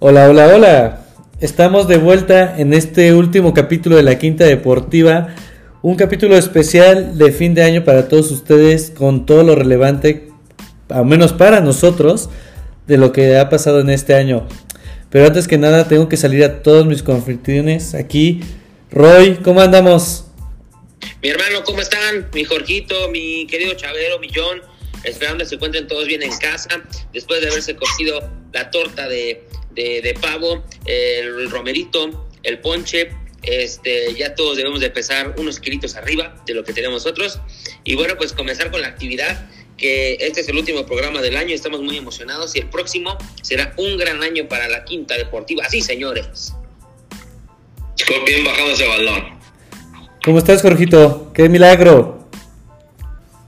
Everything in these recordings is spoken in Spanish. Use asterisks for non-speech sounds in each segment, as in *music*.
Hola, hola, hola. Estamos de vuelta en este último capítulo de la Quinta Deportiva. Un capítulo especial de fin de año para todos ustedes con todo lo relevante, al menos para nosotros, de lo que ha pasado en este año. Pero antes que nada tengo que salir a todos mis confertines aquí. Roy, ¿cómo andamos? Mi hermano, ¿cómo están? Mi Jorgito, mi querido Chavero, mi John. Esperando que se encuentren todos bien en casa. Después de haberse cogido la torta de, de, pavo, el romerito, el ponche. Este, ya todos debemos de pesar unos kilitos arriba de lo que tenemos nosotros. Y bueno, pues comenzar con la actividad, que este es el último programa del año, estamos muy emocionados y el próximo será un gran año para la Quinta Deportiva. Así, señores. Bien bajado ese balón. ¿Cómo estás, Jorgito? ¡Qué milagro!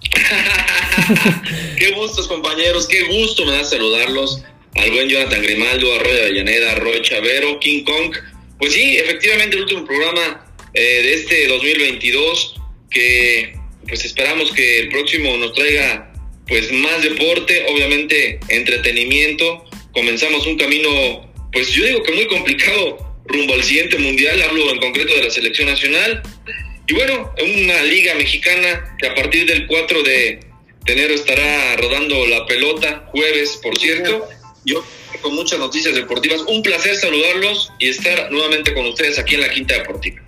*laughs* qué gustos, compañeros, qué gusto me da saludarlos al buen Jonathan Grimaldo, a Roy Avellaneda, a Roy Chavero, King Kong. Pues sí, efectivamente el último programa eh, de este 2022 que pues esperamos que el próximo nos traiga pues más deporte, obviamente entretenimiento. Comenzamos un camino pues yo digo que muy complicado rumbo al siguiente mundial, hablo en concreto de la selección nacional. Y bueno, una liga mexicana que a partir del 4 de enero estará rodando la pelota, jueves por cierto yo con muchas noticias deportivas. Un placer saludarlos y estar nuevamente con ustedes aquí en la Quinta Deportiva.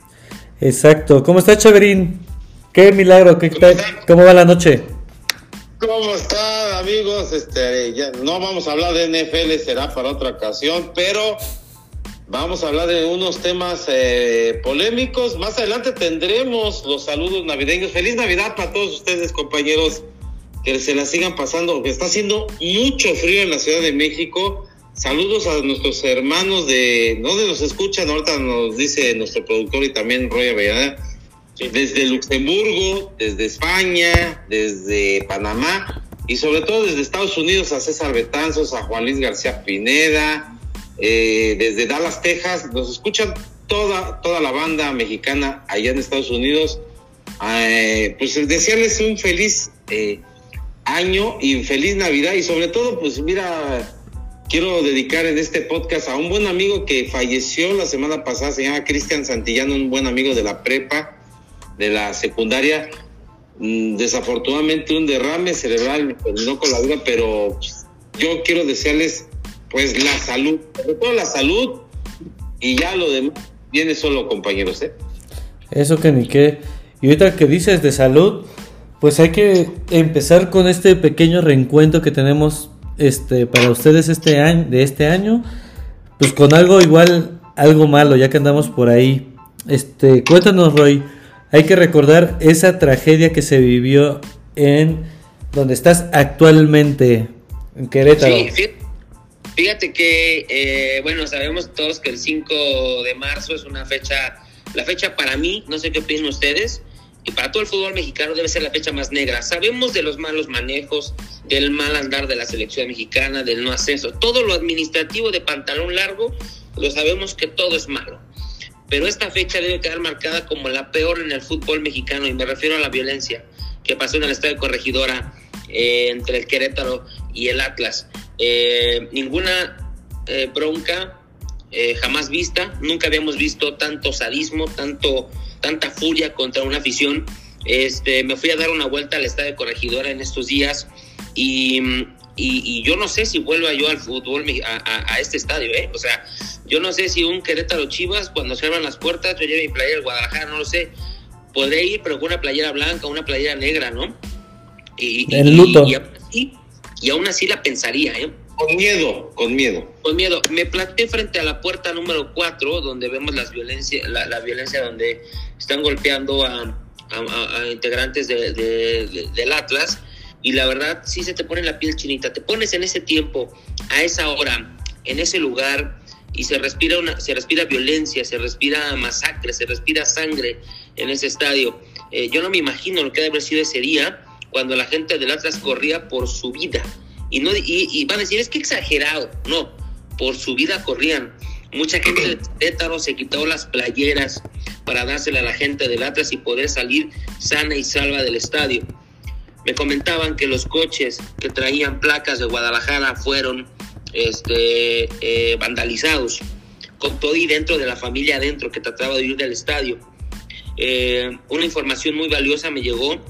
Exacto. ¿Cómo está Chaverín? Qué milagro. ¿Qué ¿Cómo, ¿Cómo va la noche? ¿Cómo están amigos? Este, ya no vamos a hablar de NFL, será para otra ocasión, pero vamos a hablar de unos temas eh, polémicos. Más adelante tendremos los saludos navideños. Feliz Navidad para todos ustedes, compañeros que se la sigan pasando, que está haciendo mucho frío en la Ciudad de México. Saludos a nuestros hermanos de, ¿dónde nos escuchan? Ahorita nos dice nuestro productor y también Roy Avellaneda, desde Luxemburgo, desde España, desde Panamá y sobre todo desde Estados Unidos a César Betanzos, a Juan Luis García Pineda, eh, desde Dallas, Texas, nos escuchan toda, toda la banda mexicana allá en Estados Unidos. Eh, pues desearles un feliz eh, año y feliz Navidad y sobre todo, pues mira, quiero dedicar en este podcast a un buen amigo que falleció la semana pasada, se llama Cristian Santillano, un buen amigo de la prepa, de la secundaria. Mm, desafortunadamente un derrame cerebral terminó con la vida, pero yo quiero desearles pues la salud, sobre todo la salud y ya lo demás viene solo compañeros, ¿eh? Eso que ni qué. Y ahorita que dices de salud, pues hay que empezar con este pequeño reencuentro que tenemos este para ustedes este año de este año, pues con algo igual algo malo, ya que andamos por ahí. Este, cuéntanos Roy, hay que recordar esa tragedia que se vivió en donde estás actualmente en Querétaro. Sí, fíjate que, eh, bueno, sabemos todos que el 5 de marzo es una fecha, la fecha para mí, no sé qué opinan ustedes, y para todo el fútbol mexicano debe ser la fecha más negra. Sabemos de los malos manejos, del mal andar de la selección mexicana, del no ascenso, todo lo administrativo de pantalón largo, lo sabemos que todo es malo. Pero esta fecha debe quedar marcada como la peor en el fútbol mexicano y me refiero a la violencia que pasó en el estadio Corregidora eh, entre el Querétaro y el Atlas. Eh, ninguna eh, bronca jamás vista, nunca habíamos visto tanto sadismo, tanto tanta furia contra una afición. Este, me fui a dar una vuelta al estadio Corregidora en estos días y, y, yo no sé si vuelva yo al fútbol a, a, este estadio, ¿eh? O sea, yo no sé si un Querétaro Chivas, cuando se abran las puertas, yo lleve mi playera del Guadalajara, no lo sé. Podré ir, pero con una playera blanca, una playera negra, ¿no? Y, el luto. Y, y, aún así la pensaría, ¿eh? Con miedo, con miedo. Con miedo. Me planté frente a la puerta número 4, donde vemos las violencia, la, violencia donde están golpeando a, integrantes del Atlas. Y la verdad, sí se te pone la piel chinita. Te pones en ese tiempo, a esa hora, en ese lugar, y se respira, una, se respira violencia, se respira masacre, se respira sangre en ese estadio. Eh, yo no me imagino lo que haber sido ese día cuando la gente del Atlas corría por su vida. Y, no, y, van a decir, es que exagerado. No, por su vida corrían. Mucha gente de Tétaro se quitó las playeras para dársela a la gente del Atlas y poder salir sana y salva del estadio. Me comentaban que los coches que traían placas de Guadalajara fueron este, eh, vandalizados, con todo y dentro de la familia adentro que trataba de ir del estadio. Eh, una información muy valiosa me llegó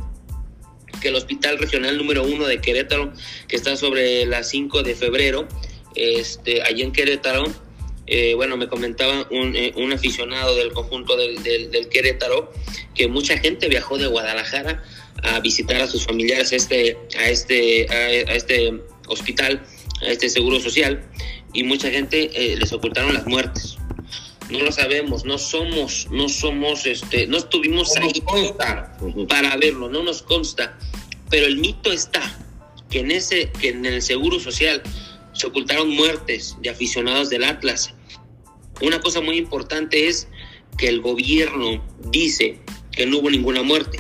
que el Hospital Regional número uno de Querétaro, que está sobre la 5 de febrero, este, allí en Querétaro, eh, bueno, me comentaba un, eh, un aficionado del conjunto del, del, del, Querétaro que mucha gente viajó de Guadalajara a visitar a sus familiares a este, a este, a, este hospital, a este seguro social, y mucha gente eh, les ocultaron las muertes. No lo sabemos, no somos, no somos, este, no estuvimos No ahí consta. para verlo, no nos consta. Pero el mito está que en ese, que en el seguro social se ocultaron muertes de aficionados del Atlas. Una cosa muy importante es que el gobierno dice que no hubo ninguna muerte.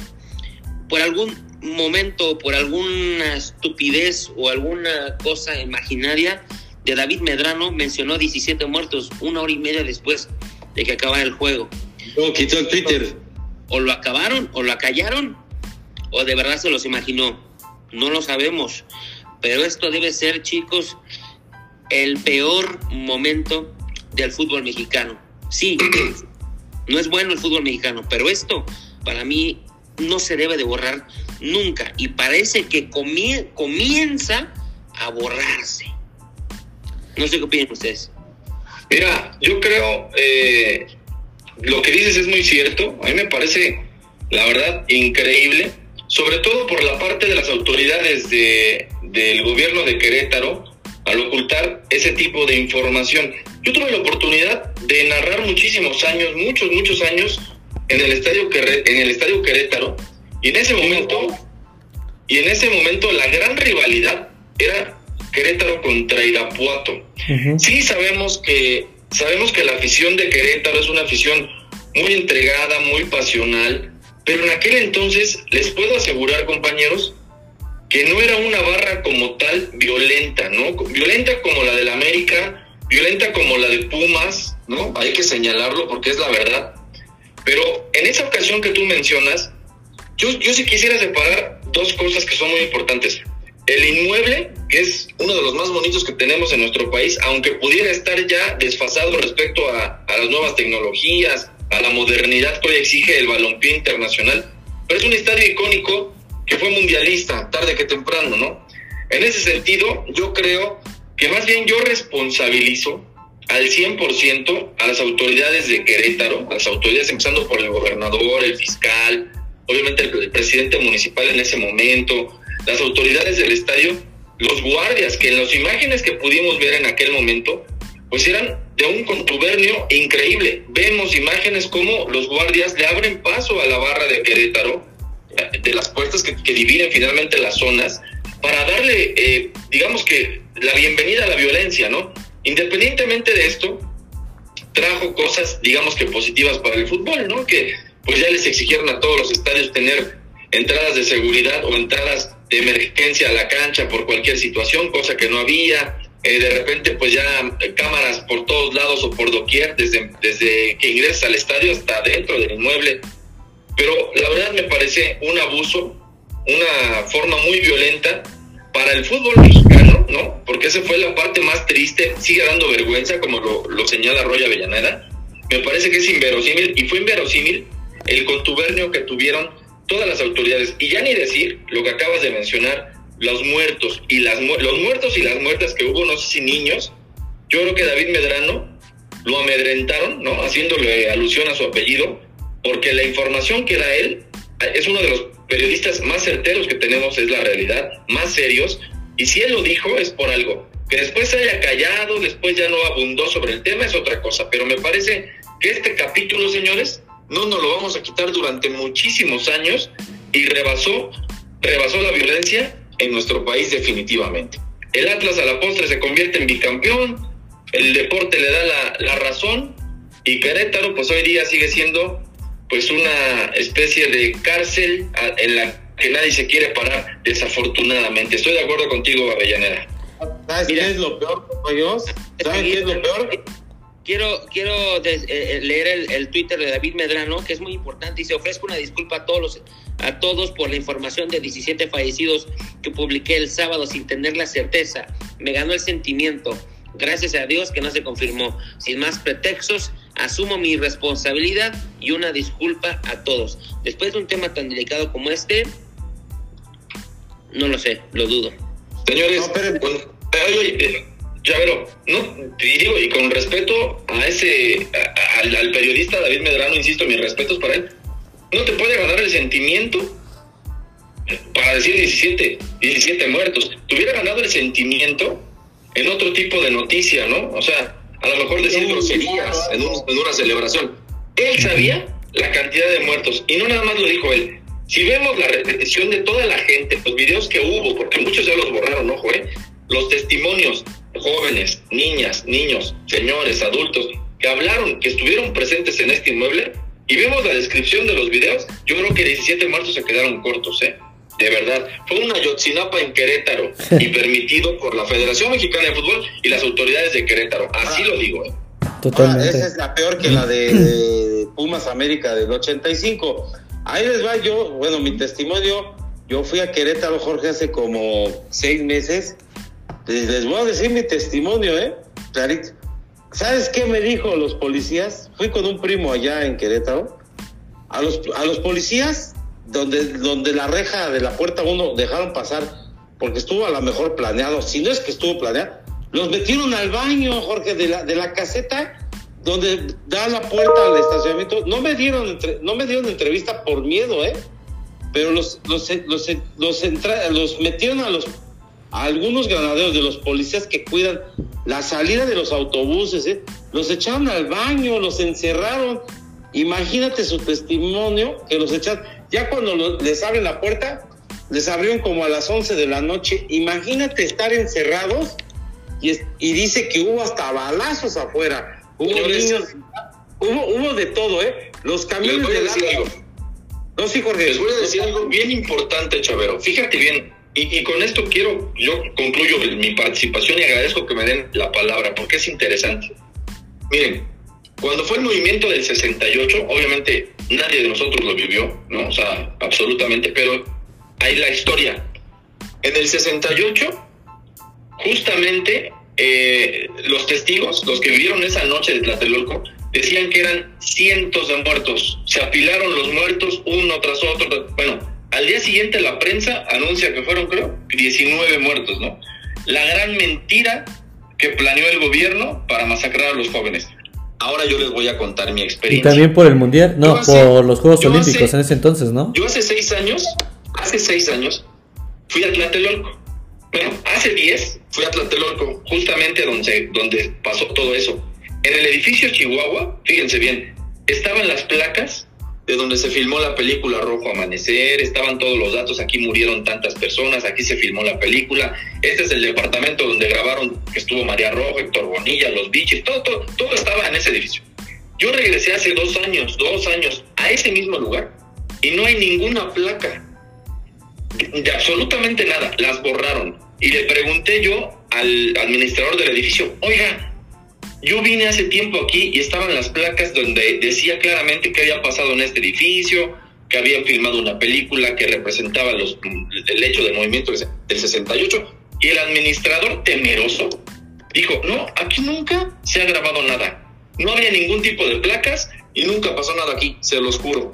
Por algún momento, por alguna estupidez o alguna cosa imaginaria, de David Medrano mencionó 17 muertos una hora y media después de que acabara el juego. No, quitó el Twitter. O lo acabaron, o lo acallaron, o de verdad se los imaginó. No lo sabemos. Pero esto debe ser, chicos, el peor momento del fútbol mexicano. Sí, *clears throat* no es bueno el fútbol mexicano, pero esto para mí no se debe de borrar nunca. Y parece que comie comienza a borrarse. No sé qué opinan ustedes. Mira, yo creo, eh, lo que dices es muy cierto. A mí me parece, la verdad, increíble, sobre todo por la parte de las autoridades de, del gobierno de Querétaro al ocultar ese tipo de información. Yo tuve la oportunidad de narrar muchísimos años, muchos, muchos años en el estadio, en el estadio Querétaro y en ese momento, y en ese momento la gran rivalidad era Querétaro contra Irapuato. Ujú. Sí sabemos que sabemos que la afición de Querétaro es una afición muy entregada, muy pasional, pero en aquel entonces les puedo asegurar, compañeros, que no era una barra como tal violenta, ¿no? Violenta como la del América, violenta como la de Pumas, ¿no? Hay que señalarlo porque es la verdad. Pero en esa ocasión que tú mencionas, yo, yo sí quisiera separar dos cosas que son muy importantes. El inmueble, que es uno de los más bonitos que tenemos en nuestro país, aunque pudiera estar ya desfasado respecto a, a las nuevas tecnologías, a la modernidad que hoy exige el balompié internacional, pero es un estadio icónico que fue mundialista, tarde que temprano, ¿no? En ese sentido, yo creo que más bien yo responsabilizo al 100% a las autoridades de Querétaro, a las autoridades empezando por el gobernador, el fiscal, obviamente el, el presidente municipal en ese momento, las autoridades del estadio, los guardias, que en las imágenes que pudimos ver en aquel momento, pues eran de un contubernio increíble. Vemos imágenes como los guardias le abren paso a la barra de Querétaro, de las puertas que, que dividen finalmente las zonas, para darle, eh, digamos que, la bienvenida a la violencia, ¿no? Independientemente de esto, trajo cosas, digamos que positivas para el fútbol, ¿no? Que pues ya les exigieron a todos los estadios tener entradas de seguridad o entradas de emergencia a la cancha por cualquier situación, cosa que no había. Eh, de repente, pues ya eh, cámaras por todos lados o por doquier, desde, desde que ingresas al estadio hasta dentro del inmueble. Pero la verdad me parece un abuso, una forma muy violenta para el fútbol mexicano, ¿no? Porque esa fue la parte más triste, sigue dando vergüenza, como lo, lo señala Roy Avellaneda. Me parece que es inverosímil, y fue inverosímil el contubernio que tuvieron todas las autoridades. Y ya ni decir lo que acabas de mencionar, los muertos y las los muertos y las muertas que hubo, no sé si niños. Yo creo que David Medrano lo amedrentaron, ¿no? Haciéndole alusión a su apellido, porque la información que da él es uno de los periodistas más certeros que tenemos, es la realidad, más serios, y si él lo dijo es por algo. Que después se haya callado, después ya no abundó sobre el tema, es otra cosa, pero me parece que este capítulo, señores, no nos lo vamos a quitar durante muchísimos años y rebasó, rebasó la violencia en nuestro país definitivamente. El Atlas a la postre se convierte en bicampeón, el deporte le da la, la razón y Querétaro pues hoy día sigue siendo pues una especie de cárcel en la que nadie se quiere parar desafortunadamente. Estoy de acuerdo contigo, Avellaneda. ¿Sabes Mira. qué es lo peor, compañeros? ¿Saben qué es lo peor? Quiero, quiero des- eh, eh, leer el, el Twitter de David Medrano, que es muy importante, y se ofrezco una disculpa a todos, los- a todos por la información de 17 fallecidos que publiqué el sábado sin tener la certeza. Me ganó el sentimiento. Gracias a Dios que no se confirmó. Sin más pretextos, asumo mi responsabilidad y una disculpa a todos. Después de un tema tan delicado como este, no lo sé, lo dudo. Señores, no, pero... Eh, Llavero, no, y digo, y con respeto a ese, al, periodista David Medrano, insisto, mis respetos para él, no te puede ganar el sentimiento para decir 17, 17 muertos. Te hubiera ganado el sentimiento en otro tipo de noticia, ¿no? O sea, a lo mejor decir groserías en, en una celebración. Él sabía la cantidad de muertos y no nada más lo dijo él. Si vemos la repetición de toda la gente, los videos que hubo, porque muchos ya los borraron, ojo, ¿eh? los testimonios jóvenes, niñas, niños, señores, adultos, que hablaron, que estuvieron presentes en este inmueble, y vemos la descripción de los videos, yo creo que 17 muertos se quedaron cortos, ¿eh? De verdad, fue una Yotzinapa en Querétaro *laughs* y permitido por la Federación Mexicana de Fútbol y las autoridades de Querétaro. Así lo digo. ¿eh? Totalmente. esa es la peor que la de, *laughs* Pumas América del 85. Ahí les va yo, bueno, mi testimonio. Yo fui a Querétaro, Jorge, hace como seis meses les voy a decir mi testimonio, ¿eh? Clarito. ¿Sabes qué me dijo los policías? Fui con un primo allá en Querétaro. A los, a los policías, donde, donde la reja de la puerta uno dejaron pasar, porque estuvo a lo mejor planeado, si no es que estuvo planeado, los metieron al baño, Jorge, de la, de la caseta donde da la puerta al estacionamiento. No me dieron, no me dieron entrevista por miedo, ¿eh? Pero los, los, los, los, los metieron a los algunos granaderos de los policías que cuidan la salida de los autobuses, ¿eh? los echaron al baño, los encerraron. Imagínate su testimonio que los echaron. Ya cuando les abren la puerta, les abrieron como a las 11 de la noche. Imagínate estar encerrados y, y dice que hubo hasta balazos afuera. Hubo niños, hubo, hubo de todo, ¿eh? Los camiones de algo. No, sí, Jorge. Les voy a decir algo bien importante, Chavero. Fíjate bien, y, con esto quiero, yo concluyo mi participación y agradezco que me den la palabra porque es interesante. Miren, cuando fue el movimiento del 68, obviamente nadie de nosotros lo vivió, ¿no? O sea, absolutamente, pero hay la historia. En el 68, justamente eh, los testigos, los que vivieron esa noche de Tlatelolco, decían que eran cientos de muertos. Se apilaron los muertos uno tras otro. Bueno, al día siguiente la prensa anuncia que fueron, creo, 19 muertos, ¿no? La gran mentira que planeó el gobierno para masacrar a los jóvenes. Ahora yo les voy a contar mi experiencia. Y también por el Mundial, no, por los Juegos Olímpicos en ese entonces, ¿no? Yo hace seis años, hace seis años, fui a Tlatelolco. Bueno, hace diez fui a Tlatelolco, justamente donde, donde pasó todo eso. En el edificio Chihuahua, fíjense bien, estaban las placas de donde se filmó la película Rojo Amanecer, estaban todos los datos, aquí murieron tantas personas, aquí se filmó la película, este es el departamento donde grabaron que estuvo María Rojo, Héctor Bonilla, los biches, todo, todo, todo estaba en ese edificio. Yo regresé hace dos años, dos años, a ese mismo lugar y no hay ninguna placa, de absolutamente nada, las borraron. Y le pregunté yo al administrador del edificio, oiga, yo vine hace tiempo aquí y estaban las placas donde decía claramente que había pasado en este edificio, que habían filmado una película que representaba los, el hecho del movimiento del 68, y el administrador temeroso dijo, no, aquí nunca se ha grabado nada, no había ningún tipo de placas y nunca pasó nada aquí, se los juro.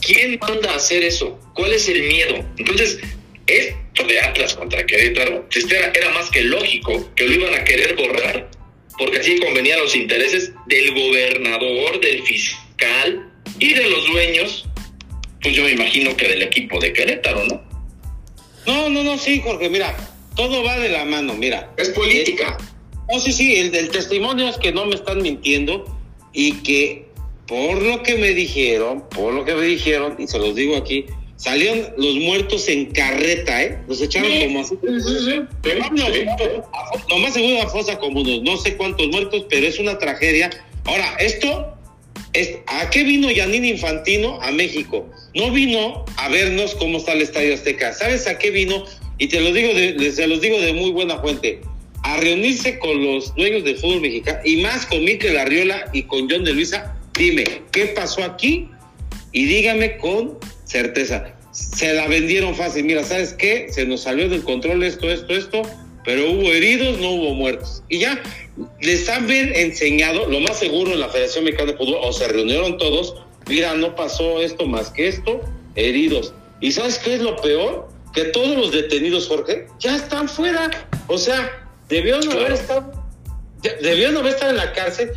¿Quién manda a hacer eso? ¿Cuál es el miedo? Entonces, esto de Atlas contra Querétaro, pues, era, era más que lógico que lo iban a querer borrar porque así convenían los intereses del gobernador, del fiscal y de los dueños, pues yo me imagino que del equipo de Querétaro, ¿no? No, no, no, sí, Jorge, mira, todo va de la mano, mira. Es política. no, sí, sí, el del testimonio es que no me están mintiendo y que por lo que me dijeron, por lo que me dijeron, y se los digo aquí, salieron los muertos en carreta, ¿eh? Los echaron como así. Lo más seguro la fosa común, no sé cuántos muertos, pero es una tragedia. Ahora, esto, es, ¿a qué vino Yanine Infantino a México? No vino a vernos cómo está el Estadio Azteca. ¿Sabes a qué vino? Y te lo digo de, se los digo de muy buena fuente. A reunirse con los dueños del fútbol mexicano y más con Mikel Arriola y con John de Luisa. Dime, ¿qué pasó aquí? Y dígame con certeza. Se la vendieron fácil. Mira, ¿sabes qué? Se nos salió del control esto, esto, esto. pero hubo heridos, no hubo muertos. Y ya les han enseñado, lo más seguro en la Federación Mexicana de Fútbol, o se reunieron todos, mira, no pasó esto más que esto, heridos. ¿Y sabes qué es lo peor? Que todos los detenidos, Jorge, ya están fuera. O sea, debieron haber estado, debieron haber estado en la cárcel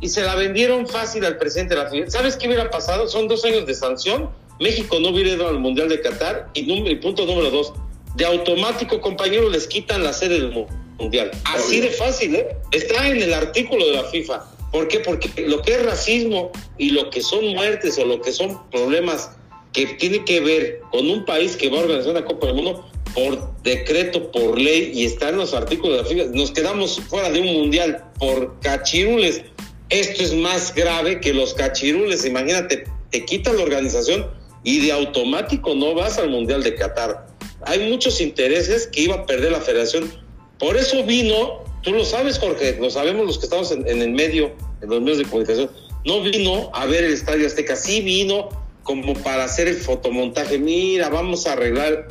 y se la vendieron fácil al presidente de la FIFA. ¿Sabes qué hubiera pasado? Son dos años de sanción. México no hubiera al Mundial de Qatar. Y, y punto número dos, de automático, compañero, les quitan la sede del Mundial. Así de fácil, ¿eh? Está en el artículo de la FIFA. ¿Por qué? Porque lo que es racismo y lo que son muertes o lo que son problemas que tiene que ver con un país que va a organizar una Copa del Mundo por decreto, por ley, y está en los artículos de la FIFA, nos quedamos fuera de un mundial por cachirules. Esto es más grave que los cachirules. Imagínate, te quitan la organización y de automático no vas al mundial de Qatar. Hay muchos intereses que iba a perder la federación. Por eso vino, tú lo sabes, Jorge, lo sabemos los que estamos en, el medio, en los medios de comunicación, no vino a ver el Estadio Azteca, sí vino como para hacer el fotomontaje. Mira, vamos a arreglar,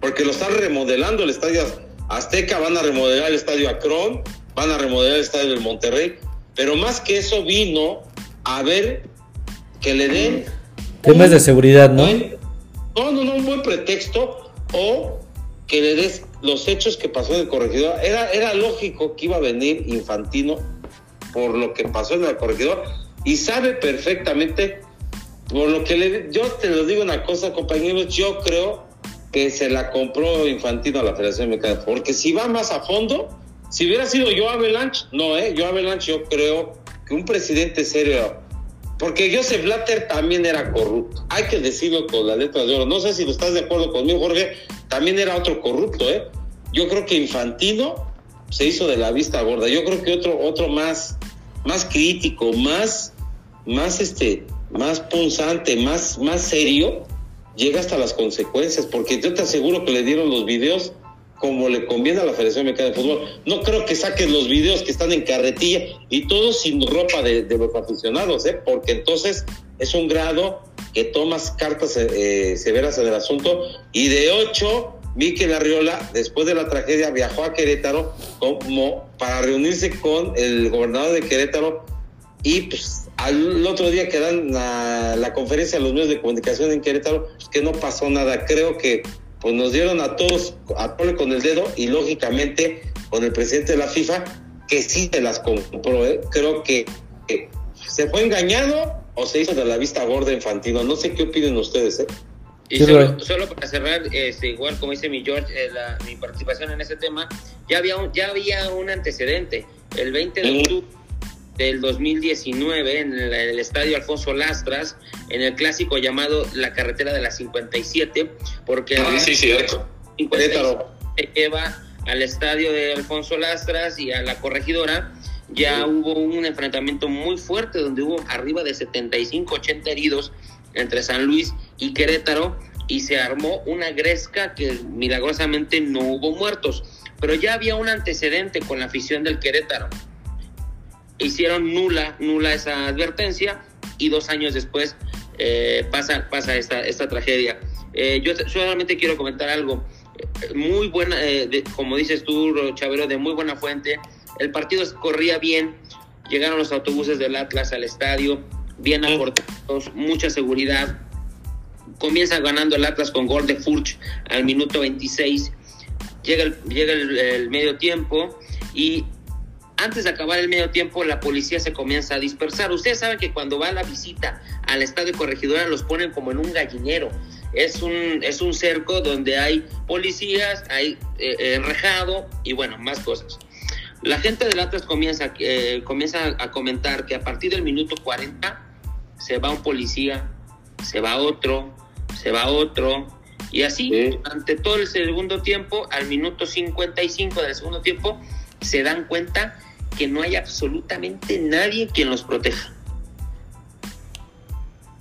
porque lo están remodelando el estadio Azteca, van a remodelar el estadio Acron, van a remodelar el estadio del Monterrey, pero más que eso vino a ver que le den... Temas de seguridad, ¿no? no, no, no, un buen pretexto o que le des los hechos que pasó en el corregidor. Era, era lógico que iba a venir Infantino por lo que pasó en el corregidor y sabe perfectamente por lo que le, yo te lo digo una cosa, compañeros, yo creo que se la compró Infantino a la Federación Mexicana, porque si va más a fondo, si hubiera sido yo Avalanche, no, eh, yo Avalanche yo creo que un presidente serio, porque Joseph Blatter también era corrupto, hay que decirlo con la letra de oro, no sé si lo estás de acuerdo conmigo, Jorge, también era otro corrupto, eh. Yo creo que Infantino se hizo de la vista gorda, yo creo que otro, otro más, más crítico, más, más este, más punzante, más, más serio, llega hasta las consecuencias, porque yo te aseguro que le dieron los videos como le conviene a la Federación Mexicana de Fútbol. No creo que saquen los videos que están en carretilla y todos sin ropa de, los aficionados, ¿eh? porque entonces es un grado que tomas cartas eh, severas en el asunto. Y de ocho, Miquel Arriola, después de la tragedia, viajó a Querétaro como para reunirse con el gobernador de Querétaro y pues al otro día que dan la, conferencia a los medios de comunicación en Querétaro, pues, que no pasó nada. Creo que pues nos dieron a todos a pole con el dedo y lógicamente con el presidente de la FIFA que sí se las compró. ¿eh? Creo que, se fue engañado o se hizo de la vista gorda infantino. No sé qué opinen ustedes. ¿eh? Y solo, para cerrar, este, igual como dice mi George, eh, mi participación en ese tema, ya había un, ya había un antecedente. El 20 de octubre del 2019 en el, estadio Alfonso Lastras, en el clásico llamado La Carretera de la 57, porque ah, sí, cierto. se lleva al estadio de Alfonso Lastras y a la corregidora. Ya hubo un enfrentamiento muy fuerte donde hubo arriba de 75, 80 heridos entre San Luis y Querétaro y se armó una gresca que milagrosamente no hubo muertos, pero ya había un antecedente con la afición del Querétaro hicieron nula, nula esa advertencia y dos años después eh, pasa, pasa esta, esta tragedia. Eh, yo solamente quiero comentar algo. Eh, muy buena, como dices tú, Chavero, de muy buena fuente. El partido corría bien, llegaron los autobuses del Atlas al estadio, bien aportados, mucha seguridad. Comienza ganando el Atlas con gol de Furch al minuto 26. Llega el, llega el medio tiempo y antes de acabar el medio tiempo, la policía se comienza a dispersar. Ustedes saben que cuando va la visita al estadio corregidora los ponen como en un gallinero. Es un, es un cerco donde hay policías, hay eh, enrejado y bueno, más cosas. La gente del Atlas comienza, eh, comienza a comentar que a partir del minuto 40 se va un policía, se va otro, se va otro, y así durante todo el segundo tiempo, al minuto 55 del segundo tiempo, se dan cuenta que no hay absolutamente nadie quien los proteja.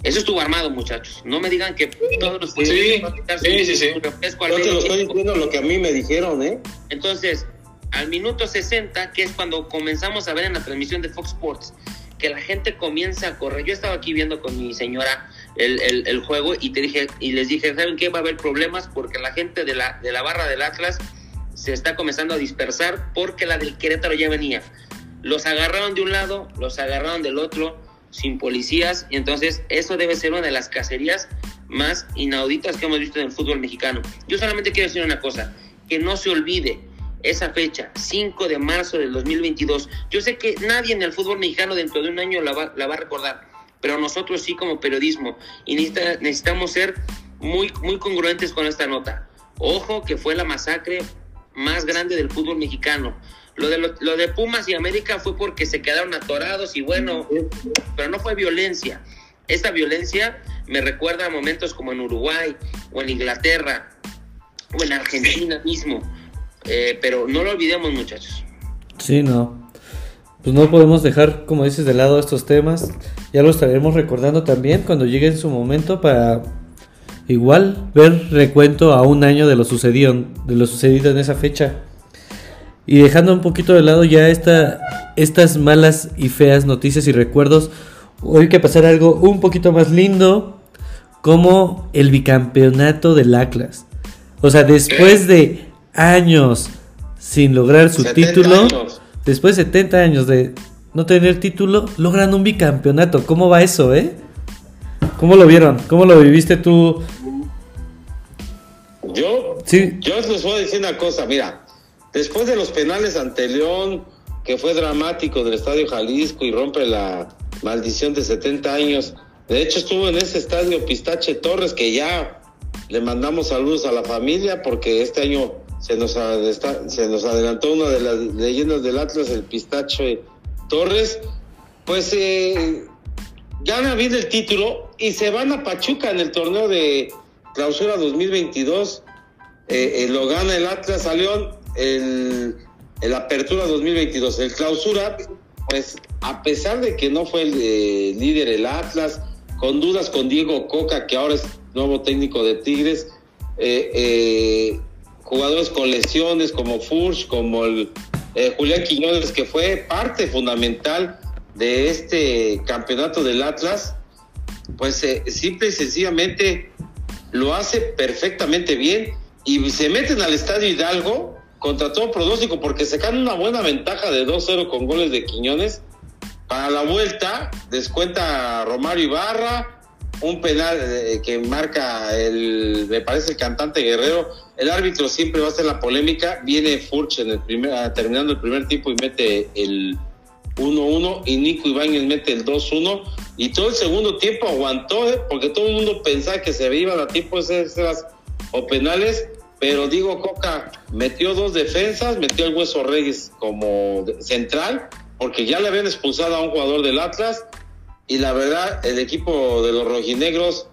Eso estuvo armado, muchachos. No me digan que todos los sí, sí, sí, sí. Yo te lo estoy diciendo lo que a mí me dijeron, ¿eh? Entonces, al minuto 60, que es cuando comenzamos a ver en la transmisión de Fox Sports, que la gente comienza a correr. Yo estaba aquí viendo con mi señora el, el, juego y te dije y les dije, ¿saben qué? Va a haber problemas porque la gente de la, de la barra del Atlas se está comenzando a dispersar porque la del Querétaro ya venía. Los agarraron de un lado, los agarraron del otro, sin policías, y entonces eso debe ser una de las cacerías más inauditas que hemos visto en el fútbol mexicano. Yo solamente quiero decir una cosa, que no se olvide esa fecha, 5 de marzo del 2022. Yo sé que nadie en el fútbol mexicano dentro de un año la va, la va a recordar, pero nosotros sí como periodismo, y necesitamos ser muy, muy congruentes con esta nota. Ojo que fue la masacre más grande del fútbol mexicano. Lo de, lo, de Pumas y América fue porque se quedaron atorados y bueno, pero no fue violencia. Esta violencia me recuerda a momentos como en Uruguay o en Inglaterra o en Argentina mismo. Eh, pero no lo olvidemos muchachos. Sí, no. Pues no podemos dejar, como dices, de lado estos temas. Ya lo estaremos recordando también cuando llegue en su momento para igual ver recuento a un año de lo sucedido, de lo sucedido en esa fecha. Y dejando un poquito de lado ya esta, estas malas y feas noticias y recuerdos, hoy hay que pasar algo un poquito más lindo, como el bicampeonato del Atlas. O sea, después de años sin lograr su título, después de 70 años de no tener título, logran un bicampeonato. ¿Cómo va eso, eh? ¿Cómo lo vieron? ¿Cómo lo viviste tú? Yo, sí. yo les voy a decir una cosa, mira, después de los penales ante León, que fue dramático del Estadio Jalisco y rompe la maldición de 70 años, de hecho estuvo en ese estadio Pistache Torres, que ya le mandamos saludos a la familia porque este año se nos, adelantó una de las leyendas del Atlas, el Pistache Torres, pues eh, gana bien el título y se van a Pachuca en el torneo de clausura 2022. Eh, eh, lo gana el Atlas a León, el, el, apertura 2022. El clausura, pues a pesar de que no fue el eh, líder el Atlas, con dudas con Diego Coca, que ahora es nuevo técnico de Tigres, jugadores con lesiones como Furch, como el Julián Quiñones, que fue parte fundamental de este campeonato del Atlas, pues eh, simple y sencillamente lo hace perfectamente bien y se meten al Estadio Hidalgo contra todo pronóstico porque sacan una buena ventaja de 2-0 con goles de Quiñones. Para la vuelta descuenta Romario Ibarra, un penal eh, que marca el, me parece el cantante Guerrero. El árbitro siempre va a ser la polémica. Viene Furch en el primer, ah, terminando el primer tiempo y mete el 1-1 y Nico Ibáñez mete el 2-1 y todo el segundo tiempo aguantó, ¿eh? porque todo el mundo pensaba que se iban a tiempo esas o penales, pero digo Coca metió dos defensas, metió el Hueso Reyes como central, porque ya le habían expulsado a un jugador del Atlas y la verdad el equipo de los rojinegros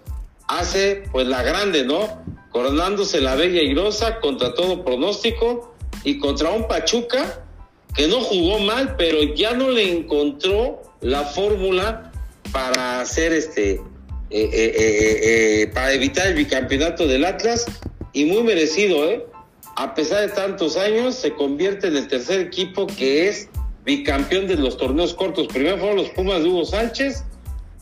hace pues la grande, ¿no? Coronándose la bella y grosa contra todo pronóstico y contra un Pachuca que no jugó mal, pero ya no le encontró la fórmula para hacer este, eh, eh, eh, para evitar el bicampeonato del Atlas y muy merecido, ¿eh? A pesar de tantos años, se convierte en el tercer equipo que es bicampeón de los torneos cortos. Primero fueron los Pumas de Hugo Sánchez,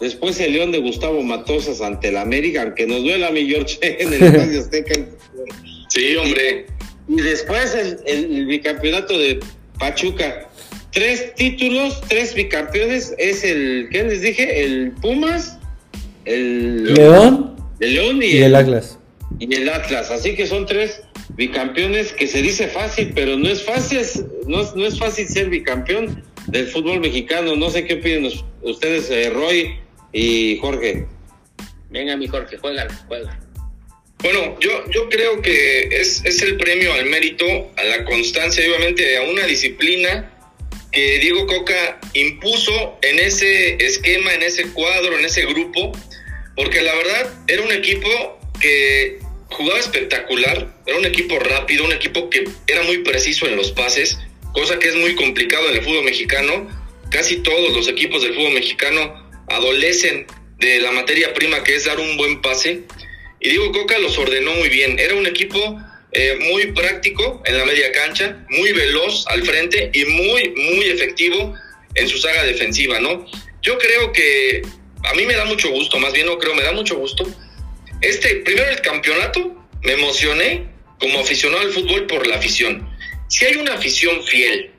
después el León de Gustavo Matosas ante el América, aunque nos duela a mi George *laughs* en el Estadio Azteca. Sí, hombre. Y después el bicampeonato de Pachuca. Tres títulos, tres bicampeones. Es el, ¿qué les dije? El Pumas, el León, el León y, el, Atlas. Y el Atlas. Así que son tres bicampeones que se dice fácil, pero no es fácil, no, no es fácil ser bicampeón del fútbol mexicano. No sé qué opinan ustedes, eh, Roy y Jorge. Venga, mi Jorge, juega, juega. Bueno, yo, yo creo que es, es el premio al mérito, a la constancia y obviamente a una disciplina que Diego Coca impuso en ese esquema, en ese cuadro, en ese grupo, porque la verdad era un equipo que jugaba espectacular, era un equipo rápido, un equipo que era muy preciso en los pases, cosa que es muy complicado en el fútbol mexicano. Casi todos los equipos del fútbol mexicano adolecen de la materia prima que es dar un buen pase. Y Diego Coca los ordenó muy bien. Era un equipo eh, muy práctico en la media cancha, muy veloz al frente y muy, muy efectivo en su saga defensiva, ¿no? Yo creo que a mí me da mucho gusto, más bien no creo, me da mucho gusto. Este, primero el campeonato, me emocioné como aficionado al fútbol por la afición. Si hay una afición fiel,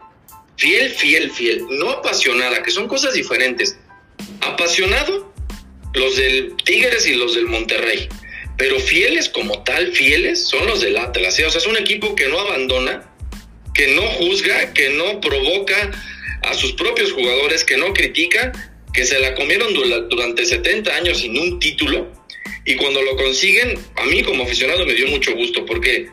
fiel, fiel, fiel, no apasionada, que son cosas diferentes. Apasionado, los del Tigres y los del Monterrey. Pero fieles como tal, fieles, son los del Atlas. ¿eh? O sea, es un equipo que no abandona, que no juzga, que no provoca a sus propios jugadores, que no critica, que se la comieron durante 70 años sin un título. Y cuando lo consiguen, a mí como aficionado me dio mucho gusto, porque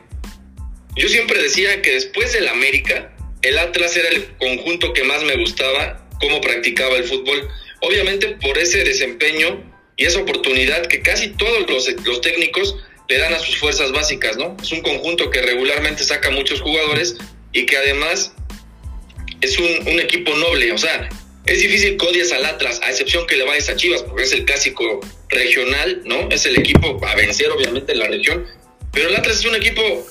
yo siempre decía que después del América, el Atlas era el conjunto que más me gustaba, cómo practicaba el fútbol. Obviamente por ese desempeño y esa oportunidad que casi todos los, técnicos le dan a sus fuerzas básicas, ¿no? Es un conjunto que regularmente saca muchos jugadores y que además es un, equipo noble, o sea, es difícil que odies al Atlas, a excepción que le vayas a Chivas, porque es el clásico regional, ¿no? Es el equipo a vencer, obviamente, en la región. Pero el Atlas es un equipo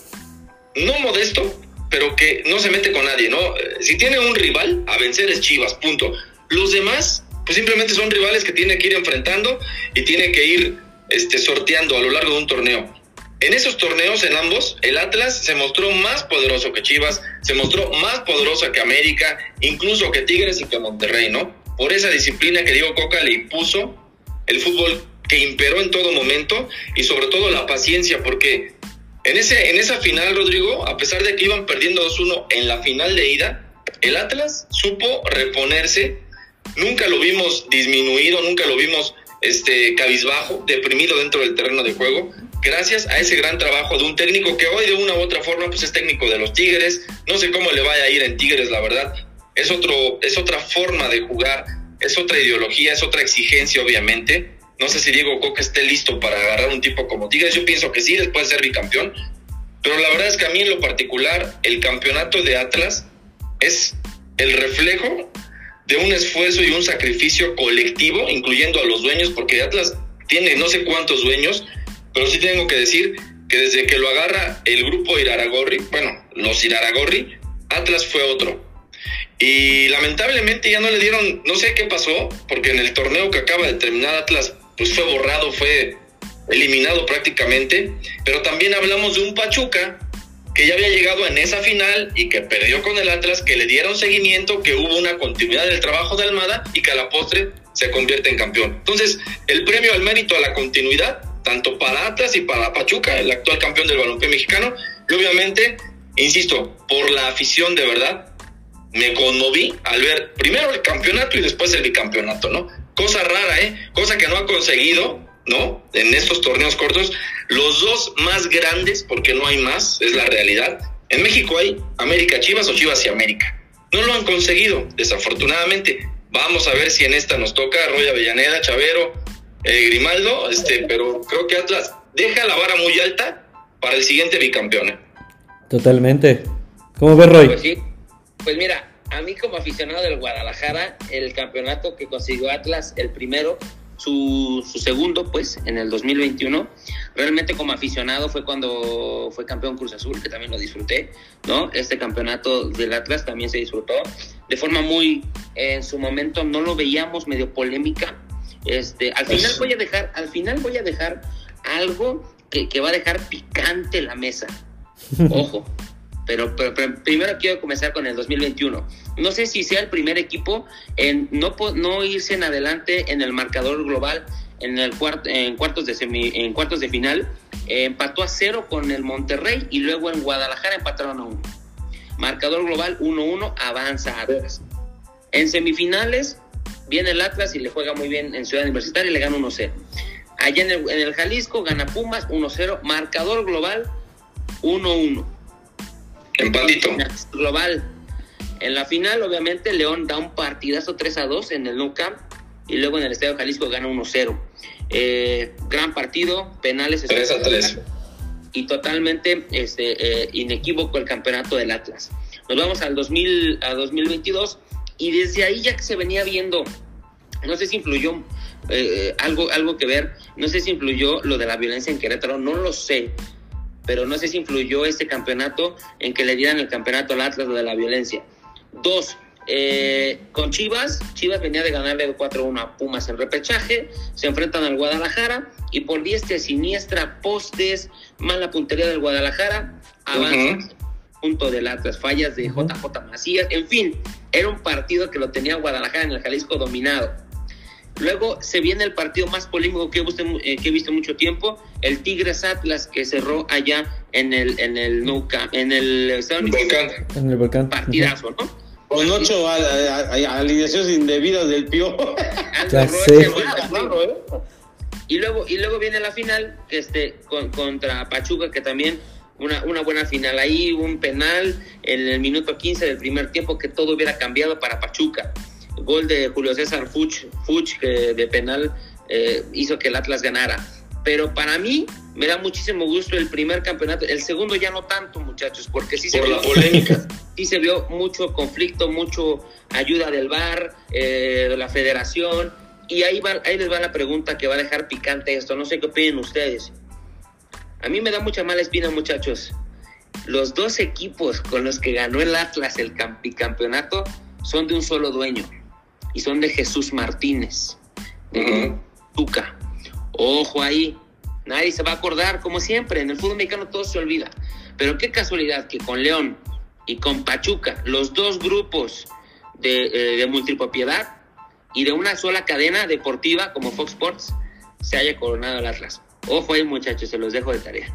no modesto, pero que no se mete con nadie, ¿no? Si tiene un rival, a vencer es Chivas, punto. Los demás pues simplemente son rivales que tiene que ir enfrentando y tiene que ir este, sorteando a lo largo de un torneo. En esos torneos, en ambos, el Atlas se mostró más poderoso que Chivas, se mostró más poderoso que América, incluso que Tigres y que Monterrey, ¿no? Por esa disciplina que Diego Coca le impuso, el fútbol que imperó en todo momento y sobre todo la paciencia, porque en, ese, en esa final, Rodrigo, a pesar de que iban perdiendo 2-1 en la final de ida, el Atlas supo reponerse Nunca lo vimos disminuido, nunca lo vimos este, cabizbajo, deprimido dentro del terreno de juego, gracias a ese gran trabajo de un técnico que hoy de una u otra forma pues es técnico de los Tigres, no sé cómo le vaya a ir en Tigres, la verdad, es, otro, es otra forma de jugar, es otra ideología, es otra exigencia obviamente, no sé si Diego Coca esté listo para agarrar un tipo como Tigres, yo pienso que sí, después de ser bicampeón, pero la verdad es que a mí en lo particular el campeonato de Atlas es el reflejo de un esfuerzo y un sacrificio colectivo, incluyendo a los dueños, porque Atlas tiene no sé cuántos dueños, pero sí tengo que decir que desde que lo agarra el grupo Iraragorri, bueno, los Iraragorri, Atlas fue otro. Y lamentablemente ya no le dieron, no sé qué pasó, porque en el torneo que acaba de terminar Atlas, pues fue borrado, fue eliminado prácticamente, pero también hablamos de un Pachuca que ya había llegado en esa final y que perdió con el Atlas, que le dieron seguimiento, que hubo una continuidad del trabajo de Almada y que a la postre se convierte en campeón. Entonces, el premio al mérito a la continuidad, tanto para Atlas y para Pachuca, el actual campeón del balompié mexicano, y obviamente, insisto, por la afición de verdad, me conmoví al ver primero el campeonato y después el bicampeonato, ¿no? Cosa rara, ¿eh? Cosa que no ha conseguido ¿no? En estos torneos cortos, los dos más grandes, porque no hay más, es la realidad. En México hay América Chivas o Chivas y América. No lo han conseguido, desafortunadamente. Vamos a ver si en esta nos toca Roya Avellaneda, Chavero, eh, Grimaldo, este, pero creo que Atlas deja la vara muy alta para el siguiente bicampeón. ¿eh? Totalmente. ¿Cómo ves, Roy? Pues, sí. pues mira, a mí como aficionado del Guadalajara, el campeonato que consiguió Atlas, el primero, su, segundo, pues, en el 2021. Realmente como aficionado fue cuando fue campeón Cruz Azul, que también lo disfruté, ¿no? Este campeonato del Atlas también se disfrutó de forma muy, en su momento no lo veíamos medio polémica. Este, al final voy a dejar, al final voy a dejar algo que, que va a dejar picante la mesa. *laughs* Ojo, pero, primero quiero comenzar con el 2021. No sé si sea el primer equipo en no, no irse en adelante en el marcador global en, el en, cuartos, de en cuartos de final. Eh, empató a cero con el Monterrey y luego en Guadalajara empataron a uno. Marcador global 1-1, avanza Atlas. En semifinales viene el Atlas y le juega muy bien en Ciudad Universitaria y le gana 1-0. Allá en el, en el Jalisco gana Pumas 1-0, marcador global 1-1. Empatito. Global. En la final, obviamente, León da un partidazo 3 a 2 en el Nou Camp y luego en el Estadio Jalisco gana 1-0. Eh, gran partido, penales. 3 a 3. Y totalmente este, eh, inequívoco el campeonato del Atlas. Nos vamos al 2000, a 2022 y desde ahí ya que se venía viendo, no sé si influyó eh, algo, algo que ver, no sé si influyó lo de la violencia en Querétaro, no lo sé, pero no sé si influyó este campeonato en que le dieran el campeonato al Atlas de la violencia. Dos, eh, con Chivas, Chivas venía de ganarle 4-1 a Pumas en repechaje, se enfrentan al Guadalajara, y por diestra siniestra, postes, mala puntería del Guadalajara, avanza. Punto del Atlas, fallas de JJ Macías, en fin, era un partido que lo tenía Guadalajara en el Jalisco dominado. Luego se viene el partido más polémico que he visto, eh, que he visto mucho tiempo, el Tigres Atlas que cerró allá en el en el Nuca, en el volcán. En el volcán. Partidazo, ¿no? Con ocho alineaciones indebidas del *laughs* sé. Y luego, y luego viene la final, que este, con, contra Pachuca, que también una, una buena final ahí, un penal en el minuto 15 del primer tiempo que todo hubiera cambiado para Pachuca. Gol de Julio César Fuch, Fuch que de penal eh, hizo que el Atlas ganara. Pero para mí me da muchísimo gusto el primer campeonato. El segundo ya no tanto, muchachos, porque sí se vio polémica. *laughs* sí se vio mucho conflicto, mucho ayuda del VAR, eh, de la federación. Y ahí, va, ahí les va la pregunta que va a dejar picante esto. No sé qué opinen ustedes. A mí me da mucha mala espina, muchachos. Los dos equipos con los que ganó el Atlas el bicampeonato son de un solo dueño. Y son de Jesús Martínez, de. Tuca. Ojo ahí. Nadie se va a acordar, como siempre. En el fútbol mexicano todo se olvida. Pero qué casualidad que con León y con Pachuca, los dos grupos de, eh, de multipropiedad y de una sola cadena deportiva como Fox Sports, se haya coronado el Atlas. Ojo ahí, muchachos, se los dejo de tarea.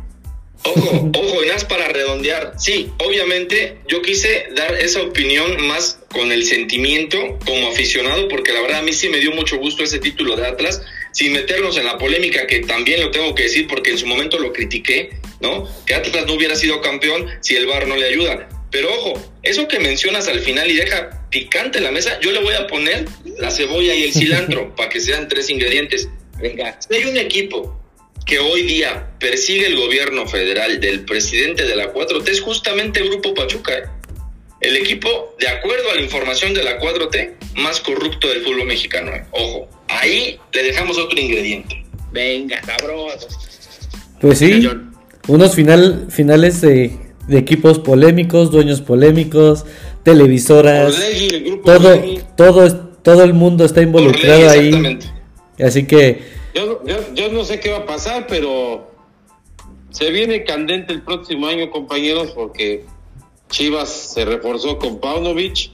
Ojo, ojo, y más para redondear. Sí, obviamente yo quise dar esa opinión más con el sentimiento como aficionado, porque la verdad a mí sí me dio mucho gusto ese título de Atlas, sin meternos en la polémica, que también lo tengo que decir porque en su momento lo critiqué, ¿no? Que Atlas no hubiera sido campeón si el VAR no le ayuda. Pero ojo, eso que mencionas al final y deja picante la mesa, yo le voy a poner la cebolla y el cilantro *laughs* para que sean tres ingredientes. Venga. Si hay un equipo que hoy día persigue el gobierno federal del presidente de la 4T es justamente el Grupo Pachuca. ¿eh? El equipo, de acuerdo a la información de la 4T, más corrupto del fútbol mexicano. ¿eh? Ojo, ahí le dejamos otro ingrediente. Venga, sabroso. Pues sí, unos final, finales de, de equipos polémicos, dueños polémicos, televisoras, Orlegui, el grupo todo, Orlegui. todo, todo el mundo está involucrado Orlegui, ahí. Así que, Yo, yo, yo no sé qué va a pasar, pero se viene candente el próximo año, compañeros, porque Chivas se reforzó con Paunovic.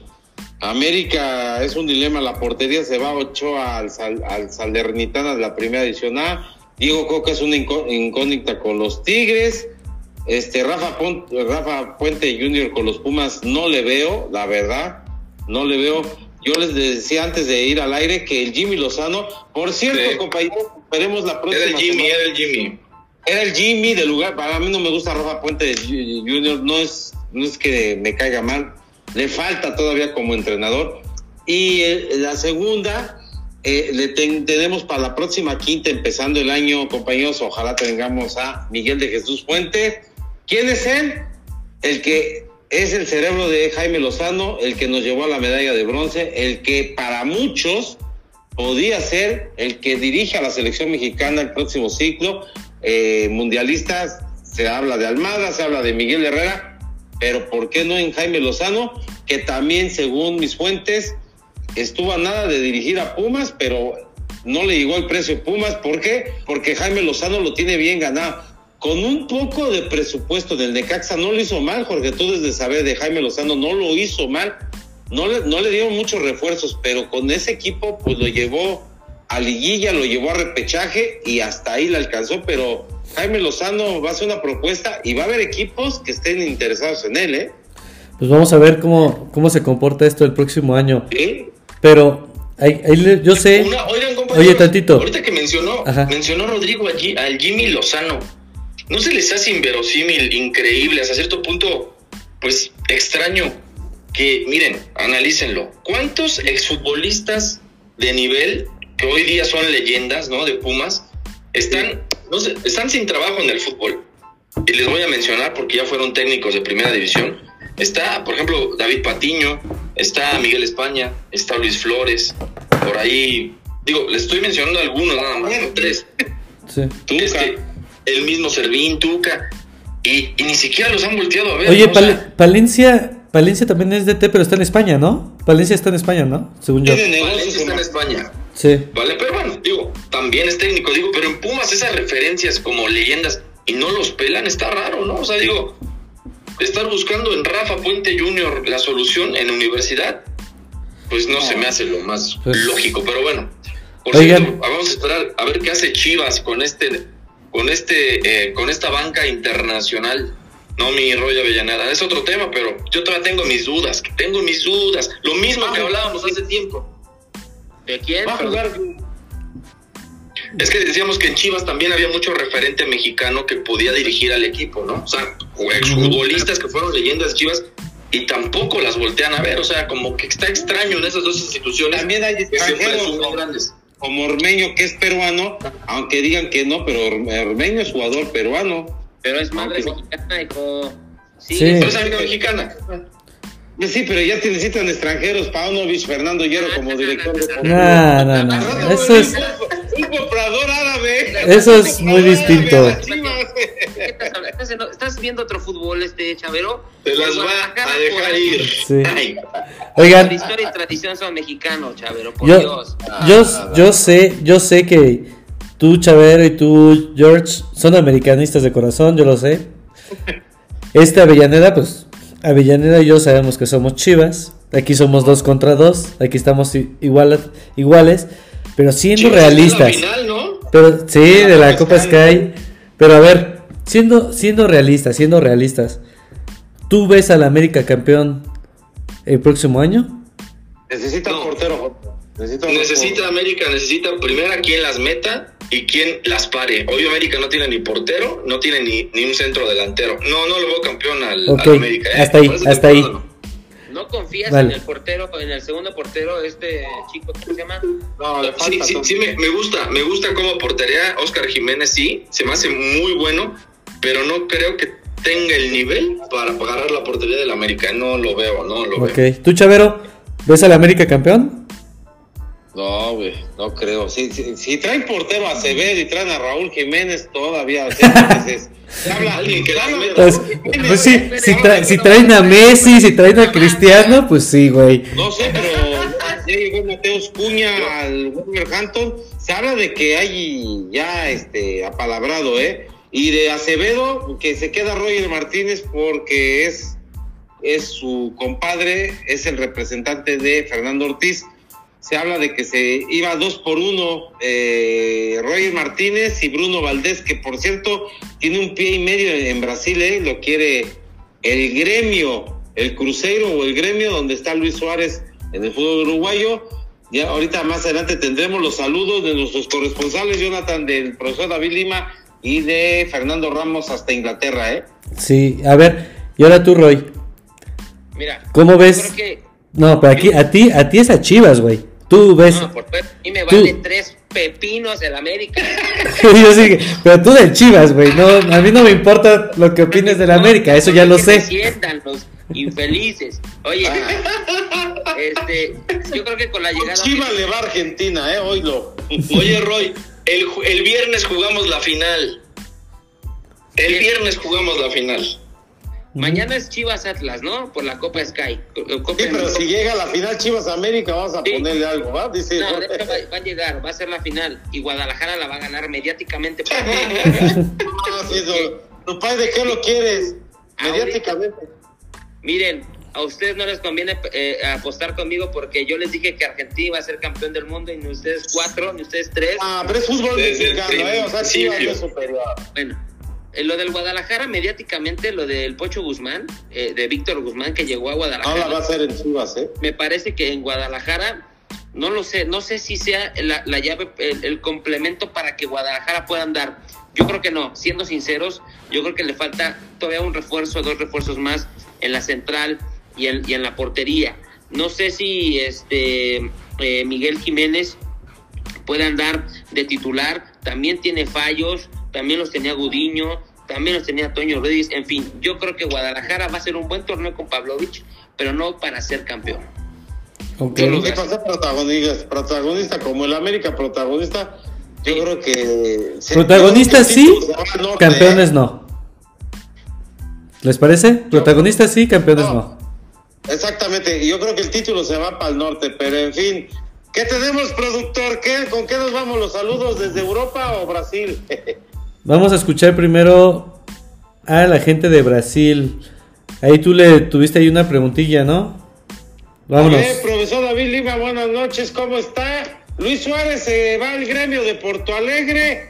América es un dilema, la portería se va Ochoa al, Sal- al Salernitana de la primera edición A. Diego Coca es una incó- incógnita con los Tigres. Este Rafa, Pon- Rafa Puente Jr. con los Pumas no le veo, la verdad, no le veo. Yo les decía antes de ir al aire que el Jimmy Lozano, por cierto, Sí. compañeros, esperemos la próxima Era el Jimmy, semana. era el Jimmy. Era el Jimmy del lugar. Para mí no me gusta Rafa Puente Junior. No es, no es que me caiga mal. Le falta todavía como entrenador. Y eh, la segunda, eh, le ten- tenemos para la próxima quinta, empezando el año, compañeros. Ojalá tengamos a Miguel de Jesús Fuente. ¿Quién es él? El que es el cerebro de Jaime Lozano, el que nos llevó a la medalla de bronce, el que para muchos podía ser el que dirige a la selección mexicana el próximo ciclo eh, mundialista. Se habla de Almada, se habla de Miguel Herrera, pero ¿por qué no en Jaime Lozano? Que también, según mis fuentes, estuvo a nada de dirigir a Pumas, pero no le llegó el precio Pumas. ¿Por qué? Porque Jaime Lozano lo tiene bien ganado. Con un poco de presupuesto del Necaxa no lo hizo mal, Jorge. Tú desde saber de Jaime Lozano no lo hizo mal. No le, no le dieron muchos refuerzos, pero con ese equipo pues lo llevó a liguilla, lo llevó a repechaje y hasta ahí le alcanzó, pero Jaime Lozano va a hacer una propuesta y va a haber equipos que estén interesados en él, ¿eh? pues vamos a ver cómo, cómo se comporta esto el próximo año. ¿Sí? Pero ahí, ahí le- yo sé, Una- oigan, compañeros, Oye, tantito. Ahorita que mencionó, Ajá. mencionó Rodrigo allí, al Jimmy Lozano. ¿No se les hace inverosímil, increíble, hasta cierto punto, pues extraño? Que, miren, analícenlo. ¿Cuántos exfutbolistas de nivel, que hoy día son leyendas, ¿no? De Pumas, están, no sé, están sin trabajo en el fútbol? Y les voy a mencionar porque ya fueron técnicos de primera división. Está, por ejemplo, David Patiño, está Miguel España, está Luis Flores, por ahí, digo, les estoy mencionando algunos nada más, no tres. sí. Tuca. Este, el mismo Servín, Tuca, y, y ni siquiera los han volteado a ver. Oye, ¿no? O sea, Pal- Palencia, Palencia también es DT, pero está en España, ¿no? Palencia está en España, ¿no? Según yo. Valencia está en España, Sí. ¿vale? Pero bueno, digo, también es técnico, digo, pero en Pumas esas referencias como leyendas y no los pelan, está raro, ¿no? O sea, digo, estar buscando en Rafa Puente Jr. la solución en universidad, pues no, se me hace lo más Pues- lógico, pero bueno. Por Oigan. cierto, vamos a esperar a ver qué hace Chivas con este, con este, eh, con esta banca internacional. No, mi rollo Avellaneda, es otro tema, pero yo todavía tengo mis dudas, tengo mis dudas. Lo mismo que hablábamos hace tiempo. ¿De quién? Va a jugar. Es que decíamos que en Chivas también había mucho referente mexicano que podía dirigir al equipo, ¿no? O sea, futbolistas que fueron leyendas Chivas y tampoco las voltean a ver. O sea, como que está extraño en esas dos instituciones. También hay que siempre son grandes. Como Ormeño, que es peruano, aunque digan que no, pero Or- Ormeño es jugador peruano. Pero es madre Aunque- mexicana, hijo. Sí, Sí. Es amiga mexicana. Sí, pero ya te necesitan extranjeros, Paunovic, Fernando Hierro como director de... No, no, no. Eso es, Un comprador árabe. eso es muy distinto. ¿Qué estás viendo otro fútbol este Chavero? Te las va a dejar ir. Sí. Oigan, Por historia y tradición son mexicanos, Chavero, por yo, Dios. yo, yo sé, yo sé que tú, Chavero, y tú, George, son americanistas de corazón, yo lo sé. Este Avellaneda, pues, Avellaneda y yo sabemos que somos chivas. Aquí somos dos contra dos. Aquí estamos igual, iguales. Pero siendo Chivas la realistas. final, ¿no? Pero sí, de la Copa Sky. Pero a ver, siendo, siendo realistas, siendo realistas. ¿Tú ves al América campeón el próximo año? Necesita No. un portero. Necesita, un Necesita América, necesita primero a quien las meta y quien las pare. Hoy América no tiene ni portero, no tiene ni, ni un centro delantero. No, no lo veo campeón al, Ok, al América. ¿eh? hasta ahí, hasta ahí. no. ¿No confías Vale. en el portero, en el segundo portero, este chico, ¿cómo se llama? No, le Sí, falta sí, sí, me, me gusta, me gusta cómo portería Oscar Jiménez, sí, se me hace muy bueno, pero no creo que tenga el nivel para agarrar la portería del América. No lo veo, no lo Ok. veo. ¿Tú, Chavero, ves al América campeón? No, güey, no creo. Si, si, si traen portero a Acevedo y traen a Raúl Jiménez, todavía. entonces, se habla, *laughs* Alguien que. Pues, Raúl Jiménez, pues sí, güey. si, tra- si traen a Messi, si traen a Cristiano, pues sí, güey. No sé, pero ya llegó Mateus Cuña al Wolverhampton. Se habla de que hay ya este apalabrado, ¿eh? Y de Acevedo, que se queda Roger Martínez porque es, es su compadre, es el representante de Fernando Ortiz. Se habla de que se iba dos por uno eh, Roger Martínez y Bruno Valdés, que por cierto tiene un pie y medio en Brasil, ¿eh? Lo quiere el gremio, el crucero o el gremio donde está Luis Suárez en el fútbol uruguayo. Ya ahorita más adelante tendremos los saludos de nuestros corresponsales, Jonathan, del profesor David Lima y de Fernando Ramos hasta Inglaterra, ¿eh? Sí, a ver, y ahora tú, Roy. Mira, ¿Cómo ves? creo que No, pero aquí, a ti, a ti es a Chivas, güey. Tú ves. no, por a mí me Tú- vale tres pepinos el América. *laughs* Yo sí, pero tú del Chivas, güey. No, a mí no me importa lo que opines del América, eso ya lo Que se sé. sientan los infelices. Oye, *laughs* este, yo creo que con la llegada Chivas le va a Argentina, ¿eh? Oílo. *laughs* Oye, Roy, el, ju- el viernes jugamos la final. El viernes jugamos la final. Mañana es Chivas Atlas, ¿no? Por la Copa Sky. Copa- Sí, pero si llega a la final Chivas América, vamos a Sí. ponerle algo, ¿va? Dice. No, de hecho va, va a llegar, va a ser la final y Guadalajara la va a ganar mediáticamente. *laughs* No, sí, eso- ¿Tu padre de qué lo quieres? Ahorita. Mediáticamente. Miren, a ustedes no les conviene eh, apostar conmigo porque yo les dije que Argentina iba a ser campeón del mundo y ni ustedes cuatro, ni ustedes tres. Ah, pero es fútbol Desde el mexicano, ¿eh? O sea, Chivas principio. es superior. Bueno, eh, lo del Guadalajara mediáticamente, lo del Pocho Guzmán, eh, de Víctor Guzmán que llegó a Ahora Guadalajara. va a ser en Chivas, ¿eh? me parece que en Guadalajara, no lo sé, no sé si sea la, la llave, el, el complemento para que Guadalajara pueda andar. Yo creo que no, siendo sinceros, yo creo que le falta todavía un refuerzo, dos refuerzos más en la central y en, y en la portería. No sé si este eh, Miguel Jiménez puede andar de titular, también tiene fallos, también los tenía Gudiño, también los tenía Toño Rodríguez, en fin, yo creo que Guadalajara va a ser un buen torneo con Pavlovich, pero no para ser campeón. Ok. Yo lo ¿Qué veo. pasa? Protagonista, protagonista como el América protagonista. Yo Sí. creo que. Protagonistas que sí, el título se va al norte, campeones ¿eh? no. ¿Les parece? Protagonistas sí, campeones no. Exactamente, y yo creo que el título se va para el norte, pero en fin, ¿Qué tenemos, productor? ¿Qué, ¿Con qué nos vamos los saludos desde Europa o Brasil? *laughs* Vamos a escuchar primero a la gente de Brasil. Ahí tú le tuviste ahí una preguntilla, ¿no? Vámonos. profesor David Lima, buenas noches, ¿cómo está? Luis Suárez se va al gremio de Porto Alegre.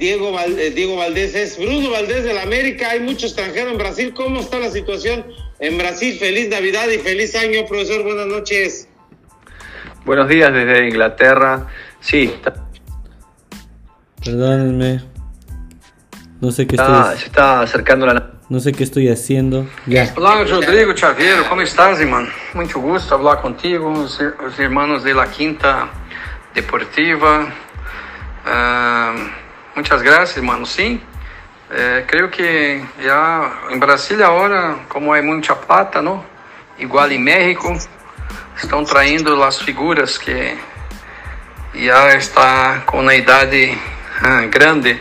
Diego, Valdés, Diego Valdés es Bruno Valdés de la América. Hay mucho extranjero en Brasil. ¿Cómo está la situación en Brasil? Feliz Navidad y feliz año, profesor. Buenas noches. Buenos días desde Inglaterra. Sí. Perdónenme. No sé qué está, estoy... Se está acercando la... No sé qué estoy haciendo. Ya. Olá, Rodrigo Chaveiro, ¿cómo estás, irmão? Muito gusto hablar contigo, os, os irmãos de la Quinta Deportiva. Uh, muchas gracias, mano. Sim, é, creio que já em Brasília agora, como é muita plata, não? igual em México, estão traindo as figuras que já está com a idade uh, grande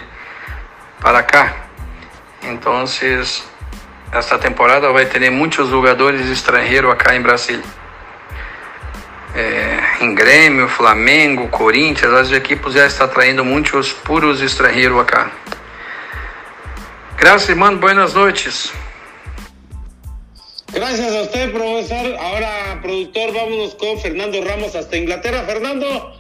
para cá. Então, esta temporada vai ter muitos jogadores estrangeiros acá em Brasília é, em Grêmio, Flamengo, Corinthians, as equipes já estão atraindo muitos puros estrangeiros acá. Gracias, hermano. Buenas noches. Gracias a usted, profesor. Ahora, productor, vámonos con Fernando Ramos hasta Inglaterra. Fernando,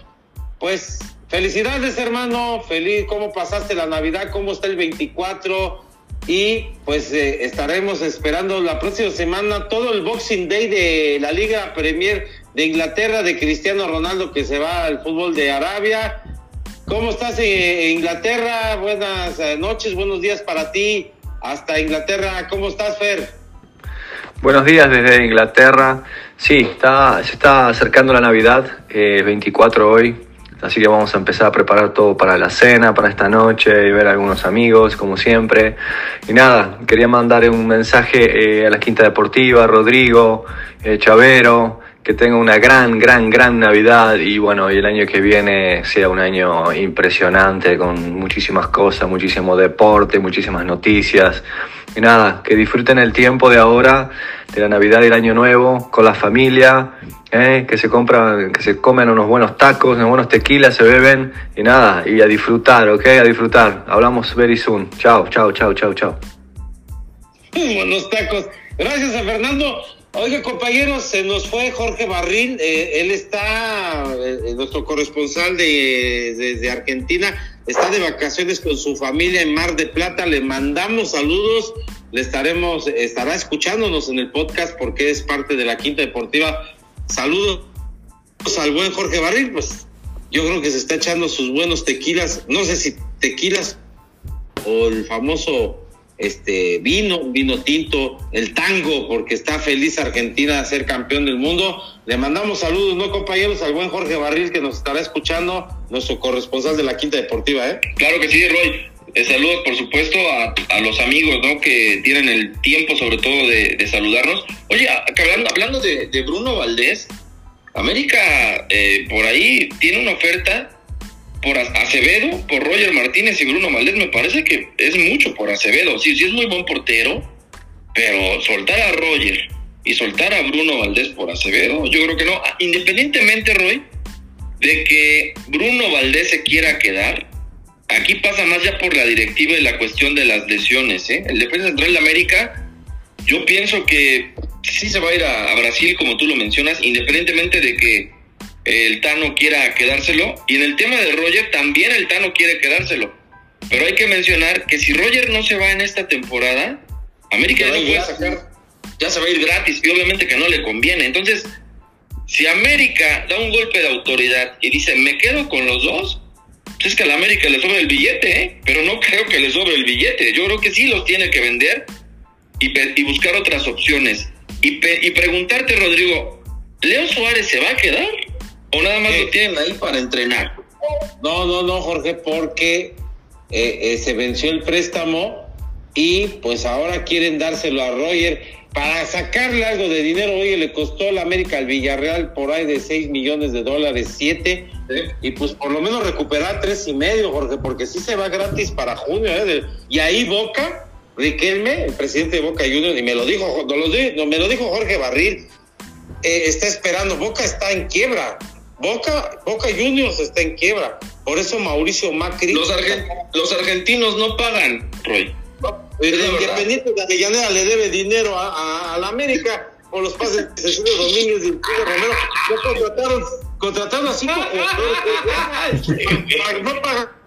pues felicidades, hermano. Feliz, ¿cómo pasaste la Navidad? ¿Cómo está el 24? Y pues eh, estaremos esperando la próxima semana todo el Boxing Day de la Liga Premier de Inglaterra, de Cristiano Ronaldo que se va al fútbol de Arabia. ¿Cómo estás en Inglaterra? Buenas eh, noches, buenos días para ti. Hasta Inglaterra, ¿cómo estás, Fer? Buenos días desde Inglaterra. Sí, está, se está acercando la Navidad, eh, 24 hoy, así que vamos a empezar a preparar todo para la cena, para esta noche y ver a algunos amigos, como siempre. Y nada, quería mandar un mensaje eh, a la Quinta Deportiva, Rodrigo, eh, Chavero, que tenga una gran, gran, gran Navidad y bueno, y el año que viene sea un año impresionante con muchísimas cosas, muchísimo deporte, muchísimas noticias. Y nada, que disfruten el tiempo de ahora, de la Navidad y el Año Nuevo, con la familia, ¿eh? que se compran, que se comen unos buenos tacos, unos buenos tequilas, se beben y nada, y a disfrutar, ¿ok? A disfrutar. Hablamos very soon. Chao, chao, chao, chao, chao. Buenos tacos. Gracias a Fernando. Oiga, compañeros, se nos fue Jorge Barril, eh, él está, eh, nuestro corresponsal de, desde Argentina, está de vacaciones con su familia en Mar de Plata, le mandamos saludos, le estaremos, estará escuchándonos en el podcast porque es parte de la Quinta Deportiva. Saludos al buen Jorge Barril, pues yo creo que se está echando sus buenos tequilas, no sé si tequilas o el famoso este vino, vino tinto, el tango, porque está feliz Argentina de ser campeón del mundo. Le mandamos saludos, ¿no, compañeros? Al buen Jorge Barril que nos estará escuchando, nuestro corresponsal de la Quinta Deportiva, ¿eh? Claro que sí, Roy. Saludos, por supuesto, a, los amigos, ¿no? Que tienen el tiempo, sobre todo, de, saludarnos. Oye, hablando, hablando de, Bruno Valdés, América eh, por ahí tiene una oferta por Acevedo, por Roger Martínez y Bruno Valdés, me parece que es mucho por Acevedo. Sí, sí es muy buen portero, pero soltar a Roger y soltar a Bruno Valdés por Acevedo, yo creo que no. Ah, independientemente, Roy, de que Bruno Valdés se quiera quedar, aquí pasa más ya por la directiva y la cuestión de las lesiones. ¿eh? El defensa central de América, yo pienso que sí se va a ir a Brasil, como tú lo mencionas, independientemente de que el Tano quiera quedárselo. Y en el tema de Roger, también el Tano quiere quedárselo. Pero hay que mencionar que si Roger no se va en esta temporada, América ya no puede sacar, ya se va a ir gratis y obviamente que no le conviene. Entonces, si América da un golpe de autoridad y dice, me quedo con los dos, pues es que a la América le sobra el billete, ¿eh? pero no *laughs* creo que le sobre el billete. Yo creo que sí los tiene que vender y, buscar otras opciones. Y, y preguntarte, Rodrigo, ¿Leo Suárez se va a quedar? ¿O nada más lo eh, tienen ahí para entrenar? No, no, no, Jorge, porque eh, eh, se venció el préstamo y pues ahora quieren dárselo a Roger para sacarle algo de dinero. Oye, le costó la América al Villarreal por ahí de 6 millones de dólares, 7. Y pues por lo menos recuperar tres y medio, Jorge, porque sí se va gratis para junio. Y ahí Boca, Riquelme, el presidente de Boca Juniors, y me lo dijo, no, me lo dijo Jorge Barril, está esperando, Boca está en quiebra Boca, Boca Juniors está en quiebra. Por eso Mauricio Macri. Los, argen- los argentinos no pagan, Roy. El la verdad. Independiente de Avellaneda le debe dinero a, a- a la América por los pases de Cecilio Domínguez y Pedro Romero. Ya contrataron, contrataron a cinco jugadores no pagar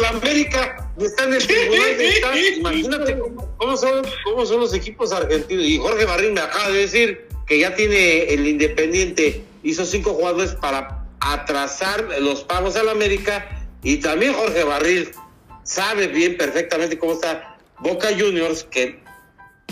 la América y está en el tribunal de. Imagínate cómo son, cómo son los equipos argentinos. Y Jorge Barrín me acaba de decir que ya tiene el Independiente, hizo cinco jugadores para atrasar los pagos a la América. Y también Jorge Barril sabe bien perfectamente cómo está Boca Juniors, que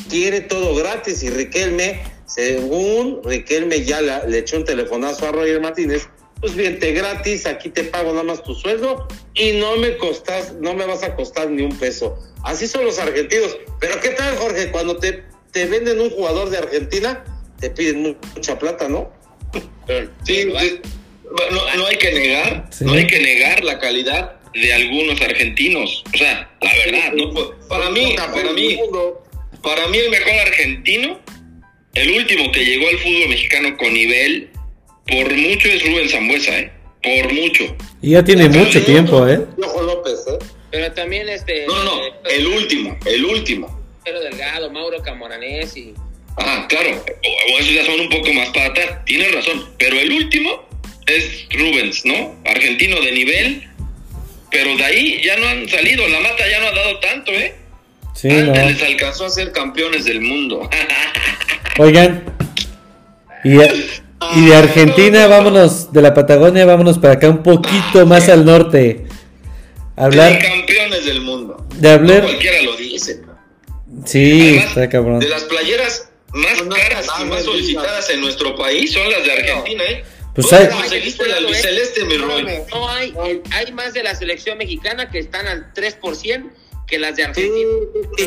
quiere todo gratis. Y Riquelme, según Riquelme ya le echó un telefonazo a Roger Martínez, pues vente gratis, aquí te pago nada más tu sueldo y no me costas, no me vas a costar ni un peso. Así son los argentinos. Pero ¿qué tal, Jorge? Cuando te, te venden un jugador de Argentina, te piden mu- mucha plata, ¿no? Sí, no, no hay que negar, Sí. no hay que negar la calidad de algunos argentinos. O sea, la verdad, no para mí, para mí, para mí el mejor argentino, el último que llegó al fútbol mexicano con nivel, por mucho es Rubén Zambuesa, ¿eh? Por mucho. Y ya tiene mucho tiempo, ¿eh? Ojo López, ¿eh? Pero también este. No, no, eh, el último, el último. Pedro Delgado, Mauro Camoranés Ajá, claro, o, o esos ya son un poco más para atrás, tienes razón, pero el último es Rubens, ¿no? Argentino de nivel, pero de ahí ya no han salido, la mata ya no ha dado tanto, ¿eh? Sí, Antes no. les alcanzó a ser campeones del mundo. *laughs* Oigan. Y, y de Argentina, vámonos, de la Patagonia, vámonos para acá un poquito más al norte. Hablar campeones del mundo. de hablar. No cualquiera lo dice. Sí, Además, está cabrón. De las playeras más No, caras y más solicitadas en nuestro país son las de Argentina, ¿eh? Pues ¿Dónde hay- conseguiste la albiceleste, mi Roy? No hay, hay más de la selección mexicana que están al 3% que las de Argentina.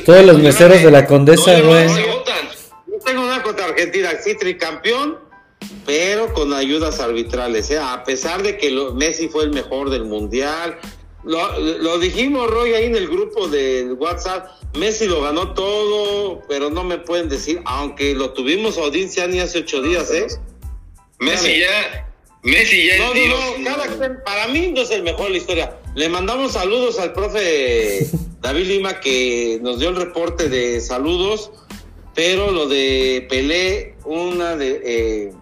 Todos los meseros de la condesa, ¿Dónde güey. No tengo nada contra Argentina, sí, tricampeón, pero con ayudas arbitrales, ¿eh? a pesar de que lo- Messi fue el mejor del mundial. Lo, lo dijimos, Roy, ahí en el grupo de WhatsApp. Messi lo ganó todo, pero no me pueden decir, aunque lo tuvimos audiencia ni hace ocho días, ¿eh? Messi ya. Messi ya No, no, no, cada para mí no es el mejor de la historia. Le mandamos saludos al profe *laughs* David Lima que nos dio el reporte de saludos, pero lo de Pelé, una de... eh,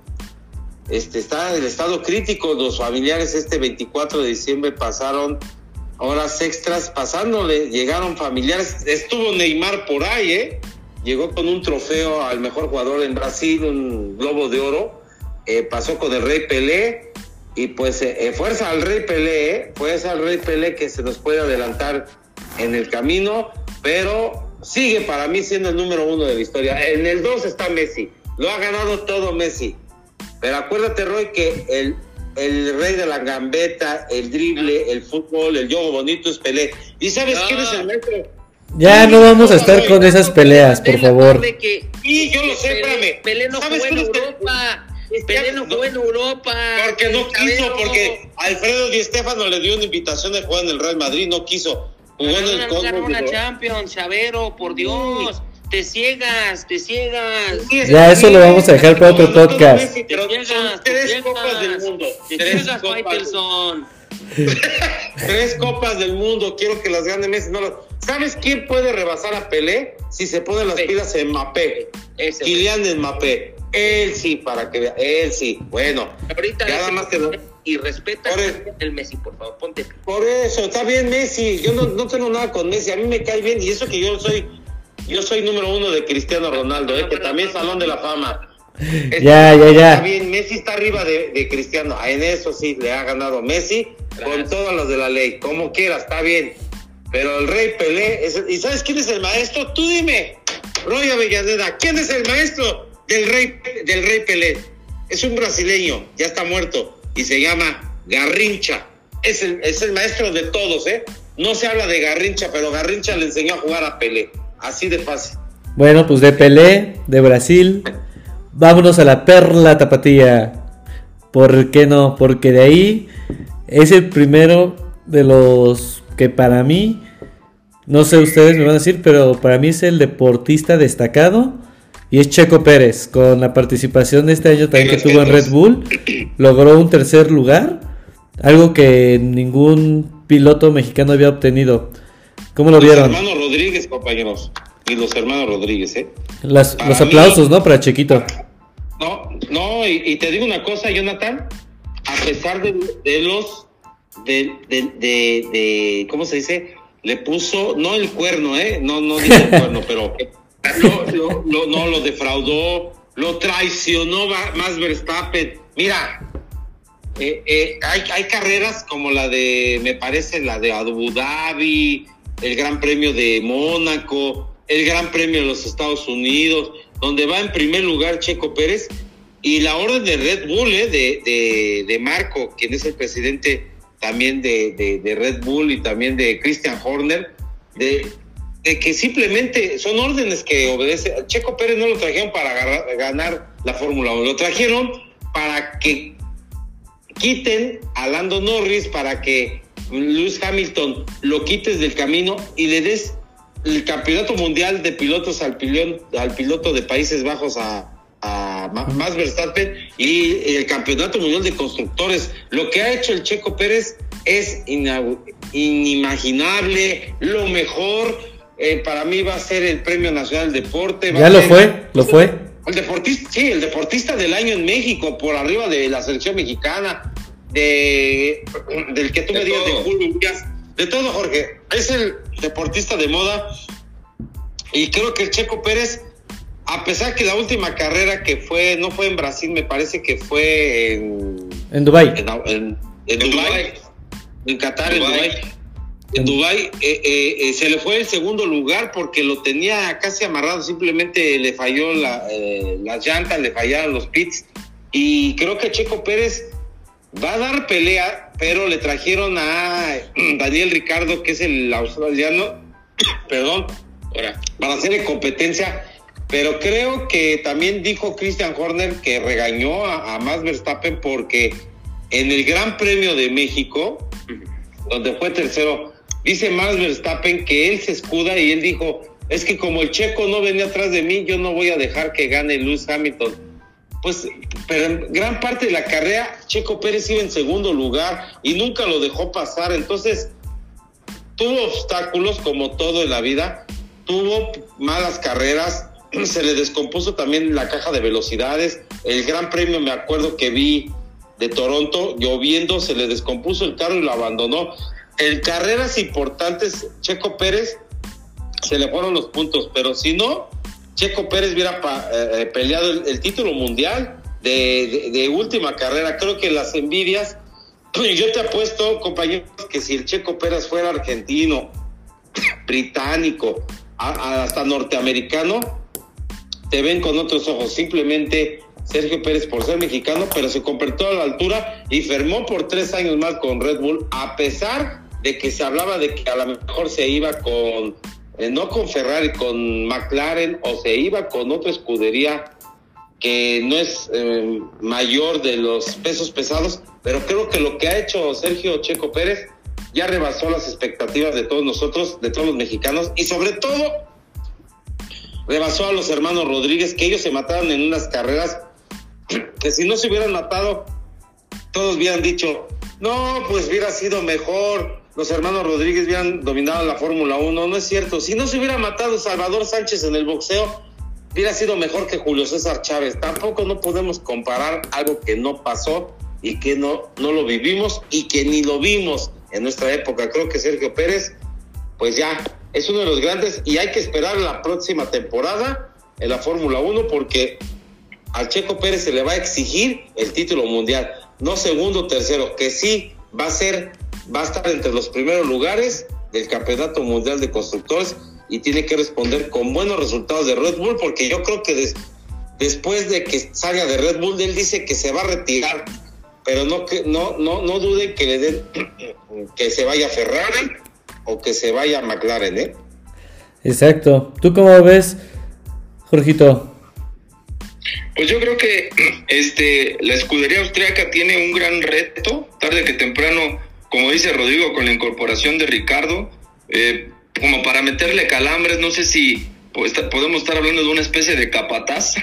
este está el estado crítico, los familiares este 24 de diciembre pasaron horas extras pasándole, llegaron familiares, estuvo Neymar por ahí, ¿eh? Llegó con un trofeo al mejor jugador en Brasil, un globo de oro, eh, pasó con el Rey Pelé y pues eh, eh, fuerza al Rey Pelé, ¿eh? fuerza al Rey Pelé que se nos puede adelantar en el camino, pero sigue para mí siendo el número uno de la historia. En el 2 está Messi, lo ha ganado todo Messi, pero acuérdate Roy que el, el rey de la gambeta, el drible, el fútbol, el juego bonito es Pelé. ¿Y sabes No. quién es el maestro? Ya no vamos a estar con esas peleas, por favor. que- Sí, yo lo sé, Pelé- espérame. Pelé no ¿Sabes jugó en Europa. Pelé no jugó en Europa. Porque no quiso, porque Alfredo Di Stéfano le dio una invitación de jugar en el Real Madrid, no quiso. Jugó en el una, Cosmos. Champions, Chavero, por Dios. Te ciegas, te ciegas. Ya, eso lo vamos a dejar para otro podcast. Te ciegas, te tres copas del mundo. Te Tres ciegas, copas, Faitelson. *laughs* tres copas del mundo. Quiero que las gane Messi. No lo- ¿Sabes quién puede rebasar a Pelé? Si se pone las pilas en Mbappé. Ese, güey. Kylian Mbappé. Él sí, para que vea. Él sí. Bueno. Ahorita Ya nada más que no- y respeta Por el- el Messi, por favor, ponte. Por eso, está bien Messi. Yo no, no tengo nada con Messi. A mí me cae bien. Y eso que yo soy, yo soy número uno de Cristiano Ronaldo, ¿eh? que también es Salón de la Fama. *laughs* Ya, ya, ya. Está bien, Messi está arriba de, de Cristiano. En eso sí le ha ganado Messi con todas las de la ley. Como quiera, está bien. Pero el Rey Pelé, es- ¿y sabes quién es el maestro? Tú dime, Roy Avellaneda, ¿quién es el maestro del Rey, del Rey Pelé? Es un brasileño, ya está muerto, y se llama Garrincha. Es el, es el maestro de todos, ¿eh? No se habla de Garrincha, pero Garrincha le enseñó a jugar a Pelé. Así de fácil. Bueno, pues de Pelé, de Brasil, vámonos a la perla tapatía. ¿Por qué no? Porque de ahí es el primero de los que para mí, no sé ustedes me van a decir, pero para mí es el deportista destacado y es Checo Pérez, con la participación de este año también que tuvo en Red Bull, logró un tercer lugar, algo que ningún piloto mexicano había obtenido. ¿Cómo lo vieron? Hermanos Rodríguez, compañeros. Y los hermanos Rodríguez, ¿eh? los aplausos, ¿no? Para Chequito. No, no, y, te digo una cosa, Jonathan. A pesar de, los. De, de, de, ¿Cómo se dice? Le puso. No el cuerno, ¿eh? No, no dice el cuerno, *laughs* pero lo, lo, no lo defraudó, lo traicionó más Verstappen. Mira, eh, eh, hay, hay carreras como la de, me parece, la de Abu Dhabi, el Gran Premio de Mónaco, el Gran Premio de los Estados Unidos, donde va en primer lugar Checo Pérez y la orden de Red Bull, eh, de, de, Marco, quien es el presidente también de, de Red Bull y también de Christian Horner, de de que simplemente son órdenes que obedece. Checo Pérez no lo trajeron para ganar la Fórmula 1, lo trajeron para que quiten a Lando Norris, para que Lewis Hamilton lo quites del camino y le des el campeonato mundial de pilotos al, al piloto de Países Bajos a, a Max Verstappen y el campeonato mundial de constructores. Lo que ha hecho el Checo Pérez es inimaginable, lo mejor eh, para mí va a ser el Premio Nacional del Deporte. ya lo fue, lo fue. El deportista, sí, el deportista del año en México, por arriba de la selección mexicana, de del que tú me digas de Julio de todo, Jorge. Es el deportista de moda. Y creo que el Checo Pérez, a pesar que la última carrera que fue, no fue en Brasil, me parece que fue en. En Dubái. En, en, Dubái. En Qatar, en Dubái en Dubái eh, eh, eh, se le fue el segundo lugar porque lo tenía casi amarrado, simplemente le falló la, las llantas, le fallaron los pits y creo que Checo Pérez va a dar pelea, pero le trajeron a *clears throat* Daniel Ricardo, que es el australiano, *clears throat* perdón, para hacerle competencia, pero creo que también dijo Christian Horner que regañó a, a Max Verstappen porque en el Gran Premio de México, *clears throat* donde fue tercero, Dice Max Verstappen que él se escuda y él dijo, es que como el checo no venía atrás de mí, yo no voy a dejar que gane Lewis Hamilton. Pues, pero en gran parte de la carrera, Checo Pérez iba en segundo lugar y nunca lo dejó pasar. Entonces, tuvo obstáculos como todo en la vida, tuvo malas carreras, *clears throat* se le descompuso también la caja de velocidades. El gran premio, me acuerdo que vi de Toronto, lloviendo, se le descompuso el carro y lo abandonó en carreras importantes, Checo Pérez se le fueron los puntos, pero si no, Checo Pérez hubiera eh, eh, peleado el, título mundial de, última carrera. Creo que las envidias, *clears throat* yo te apuesto, compañeros, que si el Checo Pérez fuera argentino, *clears throat* británico, hasta norteamericano, te ven con otros ojos. Simplemente Sergio Pérez por ser mexicano, pero se completó a la altura y firmó por tres años más con Red Bull, a pesar de que se hablaba de que a lo mejor se iba con, eh, no con Ferrari, con McLaren o se iba con otra escudería que no es eh, mayor de los pesos pesados, pero creo que lo que ha hecho Sergio Checo Pérez ya rebasó las expectativas de todos nosotros, de todos los mexicanos y sobre todo rebasó a los hermanos Rodríguez, que ellos se mataron en unas carreras que si no se hubieran matado, todos hubieran dicho, no, pues hubiera sido mejor los hermanos Rodríguez hubieran dominado la Fórmula 1. No es cierto. Si no se hubiera matado Salvador Sánchez en el boxeo, hubiera sido mejor que Julio César Chávez. Tampoco no podemos comparar algo que no pasó y que no, no lo vivimos y que ni lo vimos en nuestra época. Creo que Sergio Pérez, pues ya, es uno de los grandes y hay que esperar la próxima temporada en la Fórmula 1 porque al Checo Pérez se le va a exigir el título mundial, no segundo, tercero, que sí va a ser va a estar entre los primeros lugares del Campeonato Mundial de Constructores y tiene que responder con buenos resultados de Red Bull, porque yo creo que después de que salga de Red Bull, él dice que se va a retirar, pero no que no no no dude que le den *clears throat* que se vaya a Ferrari o que se vaya a McLaren, ¿eh? Exacto. ¿Tú cómo ves, Jorgito? Pues yo creo que *clears throat* este la escudería austríaca tiene un gran reto, tarde que temprano como dice Rodrigo, con la incorporación de Ricardo, eh, como para meterle calambres, no sé si podemos estar hablando de una especie de capataz,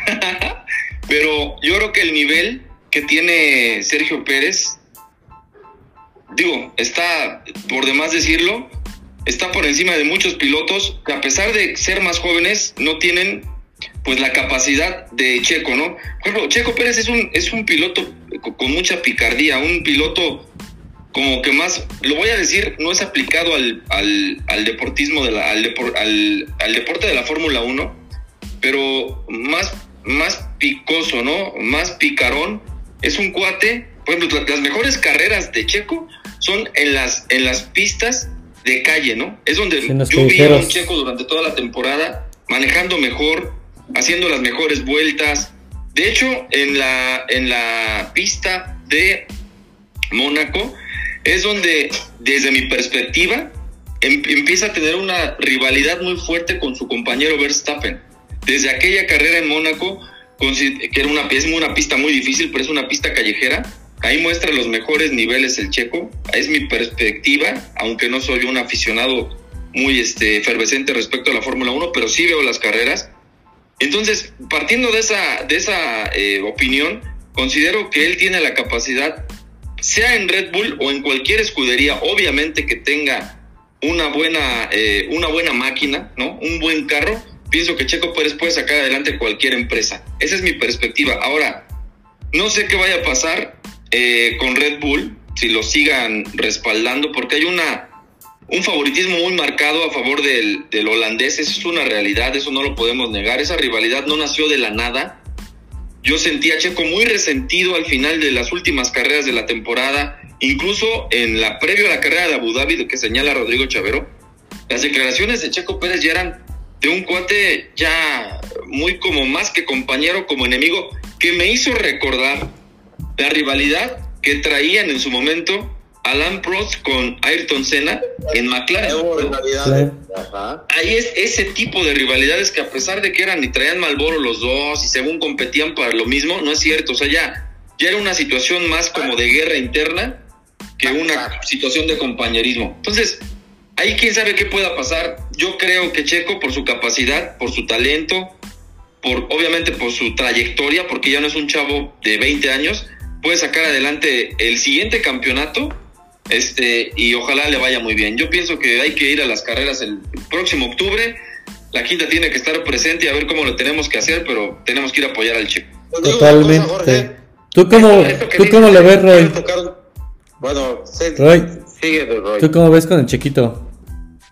*laughs* pero yo creo que el nivel que tiene Sergio Pérez, digo, está, por demás decirlo, está por encima de muchos pilotos que a pesar de ser más jóvenes no tienen pues la capacidad de Checo, ¿no? Por Checo Pérez es un, es un piloto con mucha picardía, un piloto como que más, lo voy a decir, no es aplicado al, al, deportismo, de la, al, al, deporte de la Fórmula 1, pero más, más picoso, ¿no? Más picarón. Es un cuate, por ejemplo, las mejores carreras de Checo son en las, en las pistas de calle, ¿no? Es donde yo vi a un Checo durante toda la temporada manejando mejor, haciendo las mejores vueltas. De hecho, en la, en la pista de Mónaco, es donde, desde mi perspectiva, em, empieza a tener una rivalidad muy fuerte con su compañero Verstappen. Desde aquella carrera en Mónaco, que era una, es una pista muy difícil, pero es una pista callejera, ahí muestra los mejores niveles el checo. Es mi perspectiva, aunque no soy un aficionado muy este, efervescente respecto a la Fórmula 1, pero sí veo las carreras. Entonces, partiendo de esa, de esa eh, opinión, considero que él tiene la capacidad sea en Red Bull o en cualquier escudería, obviamente que tenga una buena, eh, una buena máquina, ¿no? Un buen carro, pienso que Checo Pérez puede sacar adelante cualquier empresa. Esa es mi perspectiva. Ahora, no sé qué vaya a pasar eh, con Red Bull, si lo sigan respaldando, porque hay una un favoritismo muy marcado a favor del, del holandés, eso es una realidad, eso no lo podemos negar, esa rivalidad no nació de la nada, yo sentí a Checo muy resentido al final de las últimas carreras de la temporada, incluso en la previo a la carrera de Abu Dhabi, que señala Rodrigo Chavero. Las declaraciones de Checo Pérez ya eran de un cuate ya muy como más que compañero, como enemigo, que me hizo recordar la rivalidad que traían en su momento Alan Prost con Ayrton Senna en McLaren. Ahí es ese tipo de rivalidades que a pesar de que eran y traían Malboro los dos y según competían para lo mismo, no es cierto. O sea, ya, ya era una situación más como de guerra interna que una situación de compañerismo. Entonces, ahí quién sabe qué pueda pasar. Yo creo que Checo, por su capacidad, por su talento, por obviamente por su trayectoria, porque ya no es un chavo de 20 años, puede sacar adelante el siguiente campeonato este, y ojalá le vaya muy bien. Yo pienso que hay que ir a las carreras el próximo octubre. La quinta tiene que estar presente y a ver cómo lo tenemos que hacer, pero tenemos que ir a apoyar al chico. Totalmente. ¿Tú cómo, ¿tú cómo lo ves, Roy? Bueno, sigue, Roy. ¿Tú cómo ves con el chiquito?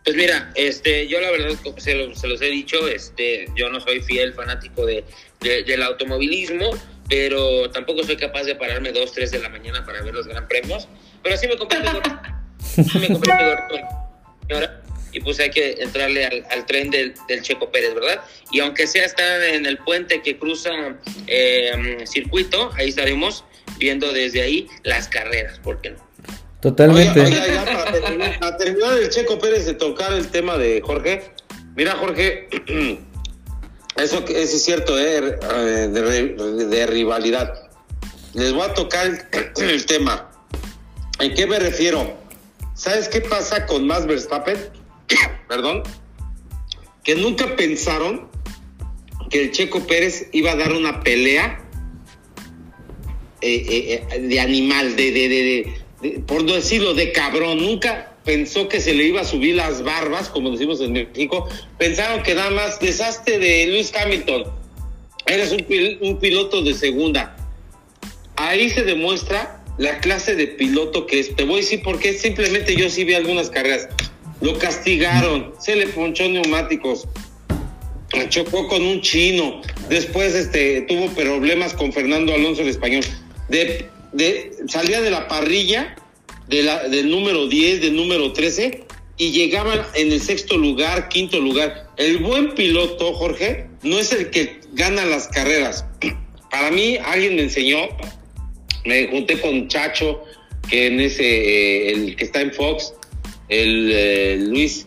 Pues mira, este, yo la verdad se, se los he dicho, este, yo no soy fiel fanático de, del automovilismo, pero tampoco soy capaz de pararme dos, tres de la mañana para ver los gran premios. Pero sí me compré mi gorro. Sí me compré mi gorro. Y pues hay que entrarle al, tren del, Checo Pérez, ¿verdad? Y aunque sea estar en el puente que cruza eh, circuito, ahí estaremos viendo desde ahí las carreras, ¿por qué no? Totalmente. para, terminar, el Checo Pérez de tocar el tema de Jorge. Mira, Jorge, *clears throat* eso, eso es cierto, ¿eh? de, rivalidad. Les voy a tocar el *clears throat* tema. ¿En qué me refiero? ¿Sabes qué pasa con Max Verstappen? *coughs* Perdón. Que nunca pensaron que el Checo Pérez iba a dar una pelea eh, eh, eh, de animal, de, por decirlo, de cabrón. Nunca pensó que se le iba a subir las barbas, como decimos en México. Pensaron que nada más desastre de Luis Hamilton. Eres un, un piloto de segunda. Ahí se demuestra la clase de piloto que es. Te voy a decir por qué. Simplemente yo sí vi algunas carreras. Lo castigaron, se le ponchó neumáticos, chocó con un chino. Después este, tuvo problemas con Fernando Alonso el español. De, de, salía de la parrilla de la, del número 10, del número 13 y llegaban en el sexto lugar, quinto lugar. El buen piloto, Jorge, no es el que gana las carreras. *clears throat* Para mí, alguien me enseñó me junté con Chacho, que en ese, eh, el que está en Fox, el eh, Luis,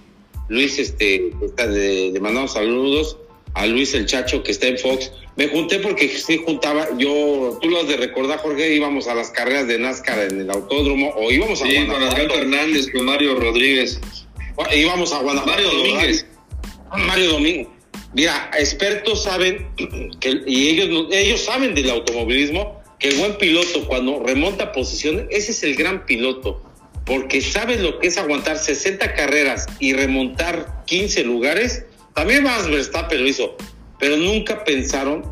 Luis, este, está de, le mandamos saludos a Luis el Chacho, que está en Fox. Me junté porque sí juntaba, yo, tú lo has de recordar, Jorge, íbamos a las carreras de NASCAR en el autódromo, o íbamos a sí, con Alberto Hernández, con Mario Rodríguez. Íbamos a Guanajuato. Mario Domínguez. Mario Domínguez. Mira, expertos saben *clears throat* que, y ellos, ellos saben del automovilismo que el buen piloto cuando remonta posiciones, ese es el gran piloto, porque sabe lo que es aguantar 60 carreras y remontar 15 lugares. También Max Verstappen lo hizo, pero nunca pensaron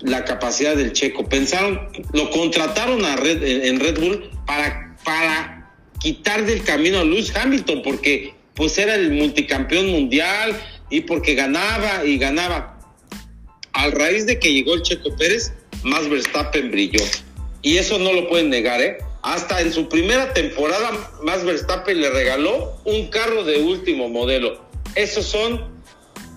la capacidad del checo. Pensaron, lo contrataron a Red, en Red Bull para, para quitar del camino a Lewis Hamilton, porque pues era el multicampeón mundial, y porque ganaba y ganaba. A raíz de que llegó el Checo Pérez, más Verstappen brilló. Y eso no lo pueden negar, ¿eh? Hasta en su primera temporada, más Verstappen le regaló un carro de último modelo. Esos son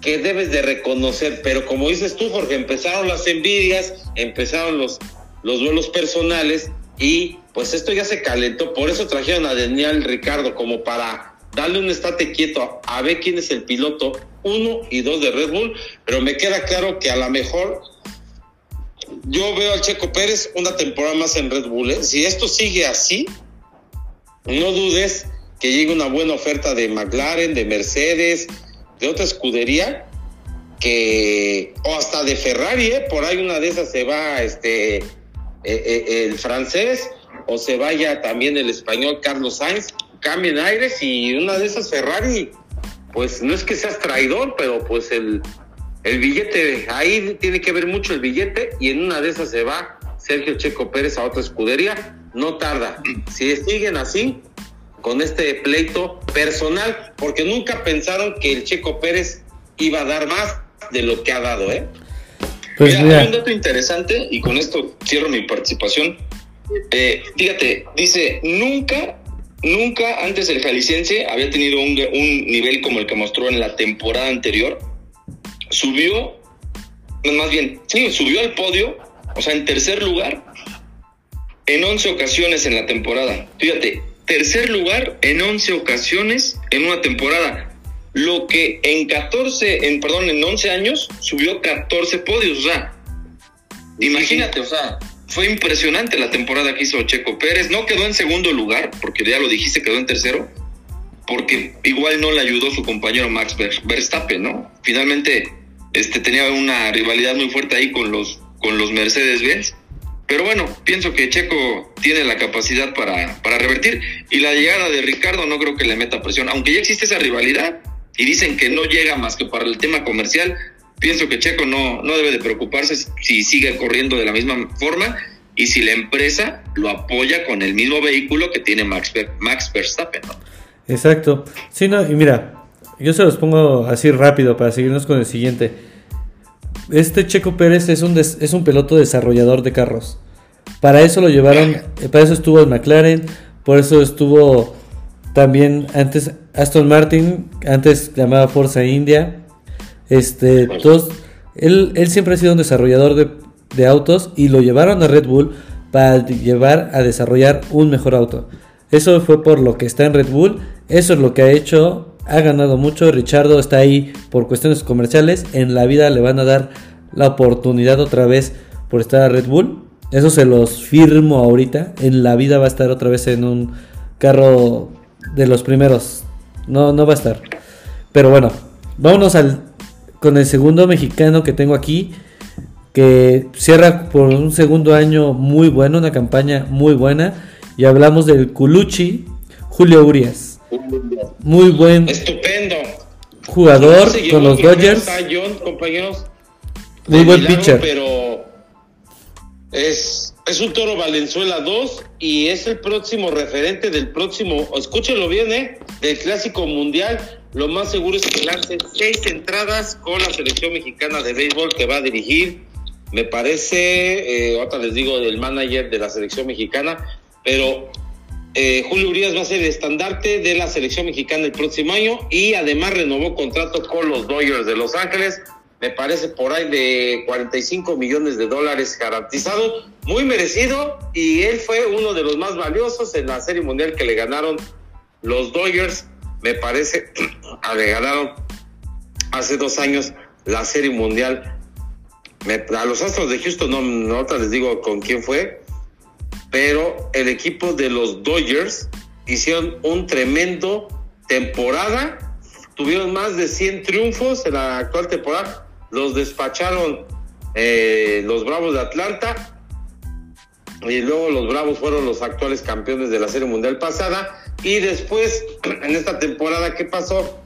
que debes de reconocer. Pero como dices tú, Jorge, empezaron las envidias, empezaron los, los duelos personales y pues esto ya se calentó. Por eso trajeron a Daniel Ricardo como para darle un estate quieto a ver quién es el piloto uno y dos de Red Bull, pero me queda claro que a lo mejor yo veo al Checo Pérez una temporada más en Red Bull. ¿eh? Si esto sigue así, no dudes que llegue una buena oferta de McLaren, de Mercedes, de otra escudería, que o hasta de Ferrari, ¿eh? por ahí una de esas se va este eh, eh, el francés o se vaya también el español Carlos Sainz, cambien aires y una de esas Ferrari pues no es que seas traidor, pero pues el, el billete, ahí tiene que ver mucho el billete y en una de esas se va Sergio Checo Pérez a otra escudería, no tarda. *clears throat* Si siguen así, con este pleito personal, porque nunca pensaron que el Checo Pérez iba a dar más de lo que ha dado, ¿eh? Pues mira, hay un dato interesante y con esto cierro mi participación. Eh, fíjate, dice, nunca Nunca antes el jalisciense había tenido un, nivel como el que mostró en la temporada anterior. Subió, más bien, sí, subió al podio, o sea, en tercer lugar, en 11 ocasiones en la temporada. Fíjate, tercer lugar en 11 ocasiones en una temporada. Lo que en 14, en, perdón, en 11 años subió 14 podios. O sea, imagínate, o sea, fue impresionante la temporada que hizo Checo Pérez. No quedó en segundo lugar, porque ya lo dijiste, quedó en tercero, porque igual no le ayudó su compañero Max Verstappen, ¿no? Finalmente este, tenía una rivalidad muy fuerte ahí con los, con los Mercedes-Benz. Pero bueno, pienso que Checo tiene la capacidad para, para revertir y la llegada de Ricardo no creo que le meta presión, aunque ya existe esa rivalidad y dicen que no llega más que para el tema comercial, pienso que Checo no, no debe de preocuparse si sigue corriendo de la misma forma y si la empresa lo apoya con el mismo vehículo que tiene Max, Max Verstappen. Exacto. Sí, no, y mira, yo se los pongo así rápido para seguirnos con el siguiente. Este Checo Pérez es un, es un piloto desarrollador de carros. Para eso lo llevaron, eh, para eso estuvo en McLaren, por eso estuvo también antes Aston Martin, antes llamada Forza India, este, todos, él, él siempre ha sido un desarrollador de, de, autos y lo llevaron a Red Bull para llevar a desarrollar un mejor auto. Eso fue por lo que está en Red Bull, eso es lo que ha hecho, ha ganado mucho. Richardo está ahí por cuestiones comerciales, en la vida le van a dar la oportunidad otra vez por estar a Red Bull. Eso se los firmo ahorita, en la vida va a estar otra vez en un carro de los primeros. No, no va a estar. Pero bueno, vámonos al con el segundo mexicano que tengo aquí, que cierra por un segundo año muy bueno, una campaña muy buena. Y hablamos del Culuchi, Julio Urias. Muy buen. Estupendo. Jugador con los Dodgers. compañeros. Muy buen pitcher. Pero es, es un toro Valenzuela 2 y es el próximo referente del próximo, escúchelo bien, ¿eh? Del Clásico Mundial lo más seguro es que lance seis entradas con la selección mexicana de béisbol que va a dirigir. Me parece, eh, ahora les digo, del manager de la selección mexicana, pero eh, Julio Urias va a ser el estandarte de la selección mexicana el próximo año y además renovó contrato con los Dodgers de Los Ángeles. Me parece por ahí de 45 millones de dólares garantizado, muy merecido y él fue uno de los más valiosos en la Serie Mundial que le ganaron los Dodgers me parece, *clears throat* le ganaron hace dos años la Serie Mundial. a los Astros de Houston, no, no les digo con quién fue, pero el equipo de los Dodgers hicieron un tremendo temporada. tuvieron más de 100 triunfos en la actual temporada. Los despacharon eh, los Bravos de Atlanta. Y luego los Bravos fueron los actuales campeones de la Serie Mundial pasada. Y después, *clears throat* en esta temporada, ¿qué pasó?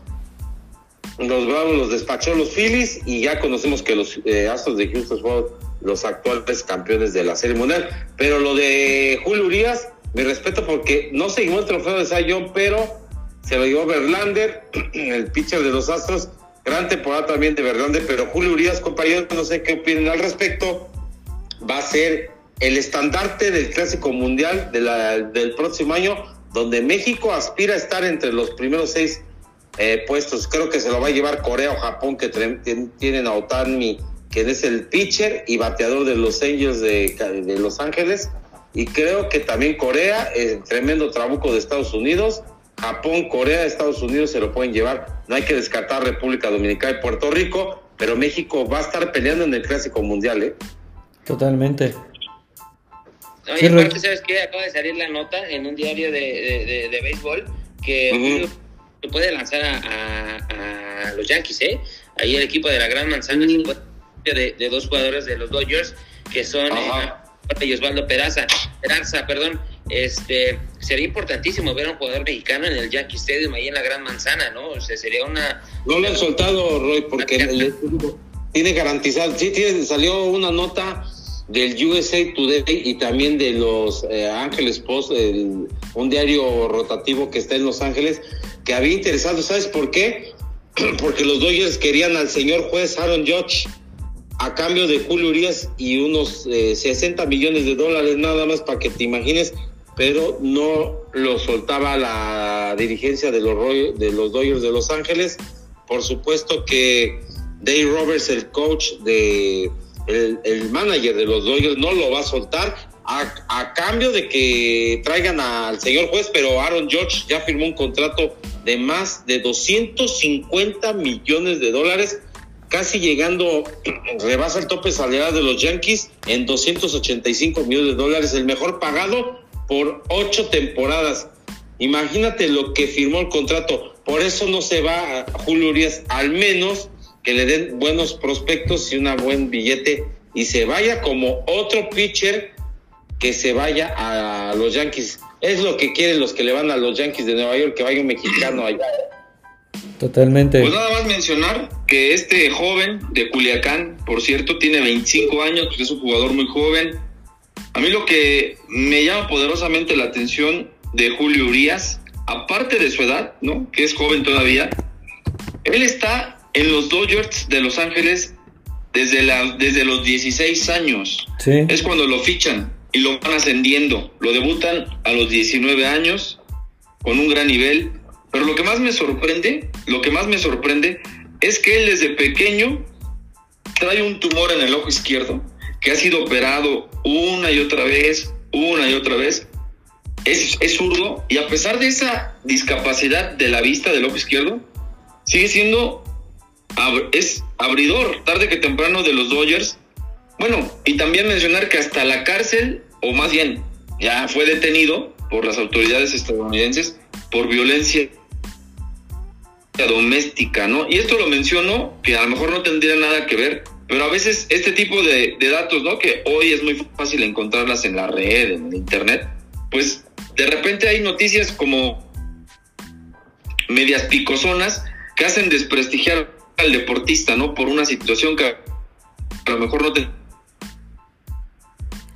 Los Bravos los despachó los Phillies y ya conocemos que los eh, Astros de Houston fueron los actuales campeones de la Serie Mundial. Pero lo de Julio Urias, me respeto porque no se llevó el trofeo de Cy pero se lo llevó Verlander, *clears throat* el pitcher de los Astros. Gran temporada también de Verlander, pero Julio Urias, compañeros, no sé qué opinan al respecto. Va a ser el estandarte del Clásico Mundial de la, del próximo año, donde México aspira a estar entre los primeros seis eh, puestos. Creo que se lo va a llevar Corea o Japón, que tienen a Otani, que es el pitcher y bateador de los Angels de, de Los Ángeles. Y creo que también Corea, el tremendo trabuco de Estados Unidos. Japón, Corea, Estados Unidos se lo pueden llevar. No hay que descartar República Dominicana y Puerto Rico, pero México va a estar peleando en el Clásico Mundial, ¿eh? Totalmente. Oye, aparte, ¿sabes qué? Acaba de salir la nota en un diario de, de, béisbol que puede lanzar a, los Yankees, ¿eh? Ahí el equipo de la Gran Manzana de, de dos jugadores de los Dodgers que son eh, y Osvaldo Peraza, Peraza, perdón, este sería importantísimo ver a un jugador mexicano en el Yankee Stadium ahí en la Gran Manzana, ¿no? O sea, sería una No lo han soltado, Roy, porque tiene garantizado, sí tiene, salió una nota del USA Today y también de los eh, Ángeles Post, un diario rotativo que está en Los Ángeles, que había interesado, ¿sabes por qué? *clears throat* Porque los Dodgers querían al señor juez Aaron Judge a cambio de Julio Urias y unos 60 eh, millones de dólares nada más para que te imagines, pero no lo soltaba la dirigencia de los, de los Dodgers de Los Ángeles. Por supuesto que Dave Roberts, el coach de el, el manager de los Dodgers, no lo va a soltar a, a, cambio de que traigan al señor juez, pero Aaron George ya firmó un contrato de más de 250 millones de dólares, casi llegando, *clears throat* rebasa el tope salarial de los Yankees en 285 millones de dólares, el mejor pagado por ocho temporadas. Imagínate lo que firmó el contrato. Por eso no se va a Julio Urias, al menos que le den buenos prospectos y un buen billete y se vaya como otro pitcher que se vaya a los Yankees. Es lo que quieren los que le van a los Yankees de Nueva York, que vaya un mexicano allá. Totalmente. Pues nada más mencionar que este joven de Culiacán, por cierto, tiene 25 años, pues es un jugador muy joven. A mí lo que me llama poderosamente la atención de Julio Urias, aparte de su edad, ¿no? Que es joven todavía, él está en los Dodgers de Los Ángeles desde, la, desde los 16 años. Sí. Es cuando lo fichan y lo van ascendiendo. Lo debutan a los 19 años con un gran nivel. Pero lo que más me sorprende, lo que más me sorprende es que él desde pequeño trae un tumor en el ojo izquierdo que ha sido operado una y otra vez, una y otra vez. Es, es zurdo y a pesar de esa discapacidad de la vista del ojo izquierdo, sigue siendo es abridor tarde que temprano de los Dodgers bueno, y también mencionar que hasta la cárcel, o más bien, ya fue detenido por las autoridades estadounidenses por violencia doméstica, ¿no? Y esto lo menciono, que a lo mejor no tendría nada que ver, pero a veces este tipo de, datos, ¿no? Que hoy es muy fácil encontrarlas en la red, en internet, pues de repente hay noticias como medias picosonas que hacen desprestigiar al deportista, ¿no? Por una situación que a lo mejor no te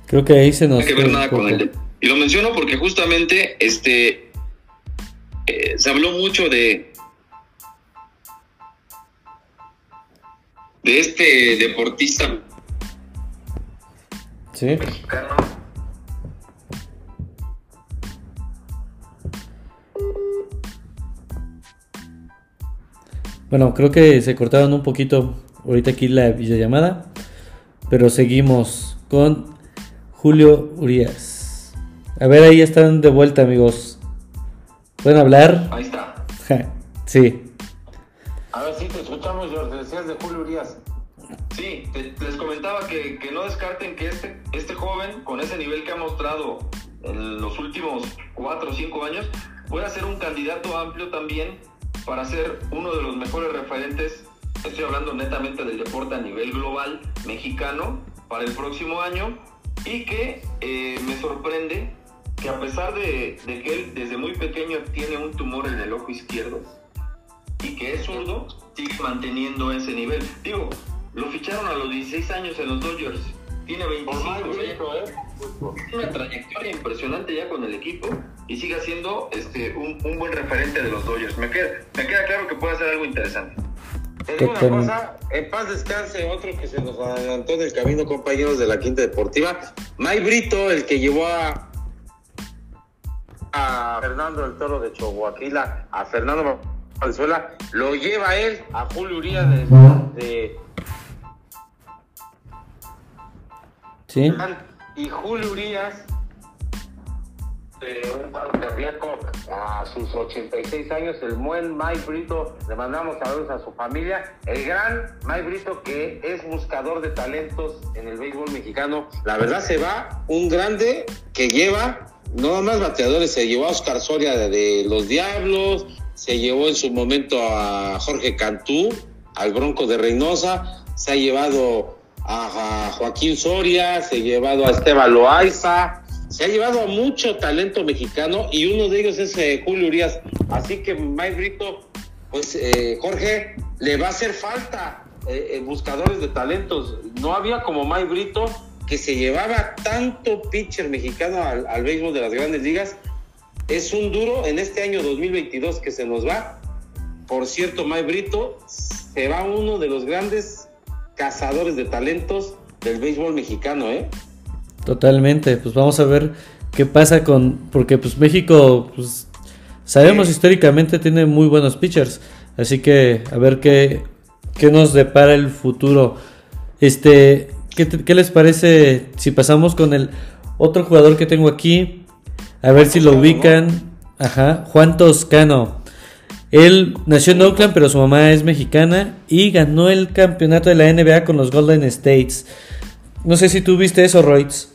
Creo que ahí se nos. No que ver nada con él. Y lo menciono porque justamente este eh, se habló mucho de de este deportista. Sí. Bueno, creo que se cortaron un poquito ahorita aquí la videollamada, pero seguimos con Julio Urias. A ver, ahí están de vuelta, amigos. ¿Pueden hablar? Ahí está. sí. Escuchamos, George. Decías de Julio Urias. Sí, les comentaba que, no descarten que este, este joven, con ese nivel que ha mostrado en los últimos cuatro o cinco años, pueda ser un candidato amplio también para ser uno de los mejores referentes, estoy hablando netamente del deporte a nivel global mexicano para el próximo año y que eh, me sorprende que a pesar de, de, que él desde muy pequeño tiene un tumor en el ojo izquierdo y que es zurdo, sigue manteniendo ese nivel. Digo, lo ficharon a los 16 años en los Dodgers, tiene 25 años. Tiene una trayectoria impresionante ya con el equipo y sigue siendo este, un, un buen referente de los Dodgers. Me queda, me queda claro que puede hacer algo interesante. Una cosa, en paz descanse otro que se nos adelantó en el camino, compañeros de la Quinta Deportiva. May Brito, el que llevó a, a Fernando el Toro de Chihuahua, a Fernando Valenzuela, lo lleva él a Julio Urias de, de Sí. y Julio Urias de un paro cardíaco a sus 86 años, el buen Mike Brito, le mandamos saludos a su familia, el gran Mike Brito que es buscador de talentos en el béisbol mexicano, la verdad se va un grande que lleva no más bateadores, se llevó a Oscar Soria de, de los Diablos, se llevó en su momento a Jorge Cantú, al Bronco de Reynosa, se ha llevado a, Joaquín Soria, se ha llevado a Esteban Loaiza, se ha llevado a mucho talento mexicano y uno de ellos es eh, Julio Urias. Así que Mike Brito, pues eh, Jorge, le va a hacer falta eh, buscadores de talentos. No había como Mike Brito que se llevaba tanto pitcher mexicano al, al béisbol de las grandes ligas. Es un duro en este año 2022 que se nos va. Por cierto, Mike Brito se va uno de los grandes cazadores de talentos del béisbol mexicano, ¿eh? Totalmente, pues vamos a ver qué pasa con, porque pues México, pues sabemos históricamente tiene muy buenos pitchers, así que a ver qué, qué nos depara el futuro. Este, ¿qué, te- qué les parece si pasamos con el otro jugador que tengo aquí? A ver si lo Toscano, ubican. Ajá, Juan Toscano. Él nació en Oakland, pero su mamá es mexicana y ganó el campeonato de la NBA con los Golden States. No sé si tú viste eso, Royce.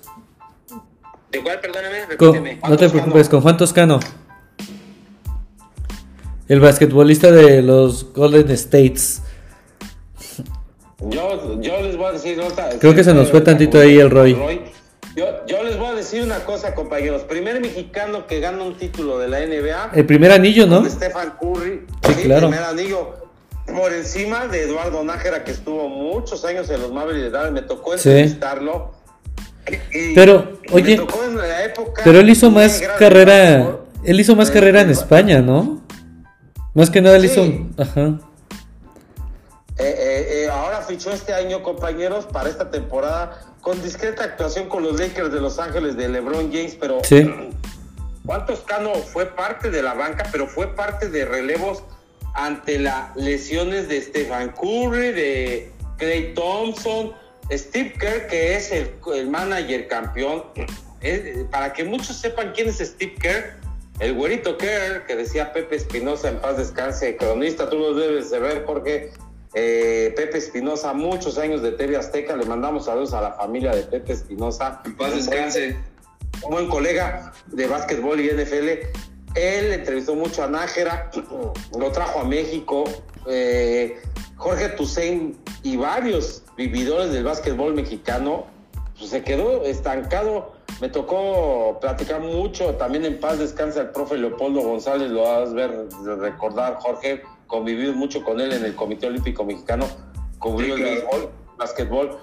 Igual, perdóname, Con- repíteme. no te preocupes, con Juan Toscano. El basquetbolista de los Golden States. Yo, yo les voy a decir otra. Creo que se nos fue tantito ahí el Roy. Yo, decir una cosa, compañeros. Primer mexicano que gana un título de la NBA. El primer anillo, ¿no? Stephen Curry. Sí, claro. Primer anillo. Por encima de Eduardo Nájera, que estuvo muchos años en los Mavericks de Dallas. Me tocó Sí. entrevistarlo. Y Pero, me oye, tocó en la época Pero él hizo más carrera. Él hizo más carrera en España, ¿no? Más que nada él hizo. Ajá. Eh, eh, eh, ahora fichó este año, compañeros, para esta temporada, con discreta actuación con los Lakers de Los Ángeles de LeBron James, pero Sí. Juan Toscano fue parte de la banca, pero fue parte de relevos ante las lesiones de Stephen Curry, de Clay Thompson, Steve Kerr, que es el, el manager campeón. Eh, para que muchos sepan quién es Steve Kerr, el güerito Kerr, que decía Pepe Espinosa, en paz descanse, cronista, tú lo debes de ver, Jorge. Eh, Pepe Espinosa, muchos años de TV Azteca, le mandamos saludos a la familia de Pepe Espinosa. En paz descanse. Un buen colega de básquetbol y NFL. Él entrevistó mucho a Nájera, *clears throat* lo trajo a México. eh, Jorge Tusein y varios vividores del básquetbol mexicano pues, se quedó estancado. Me tocó platicar mucho, también en paz descansa el profe Leopoldo González, lo vas a ver, recordar, Jorge, conviví mucho con él en el Comité Olímpico Mexicano, cubrió Sí, el béisbol, básquetbol,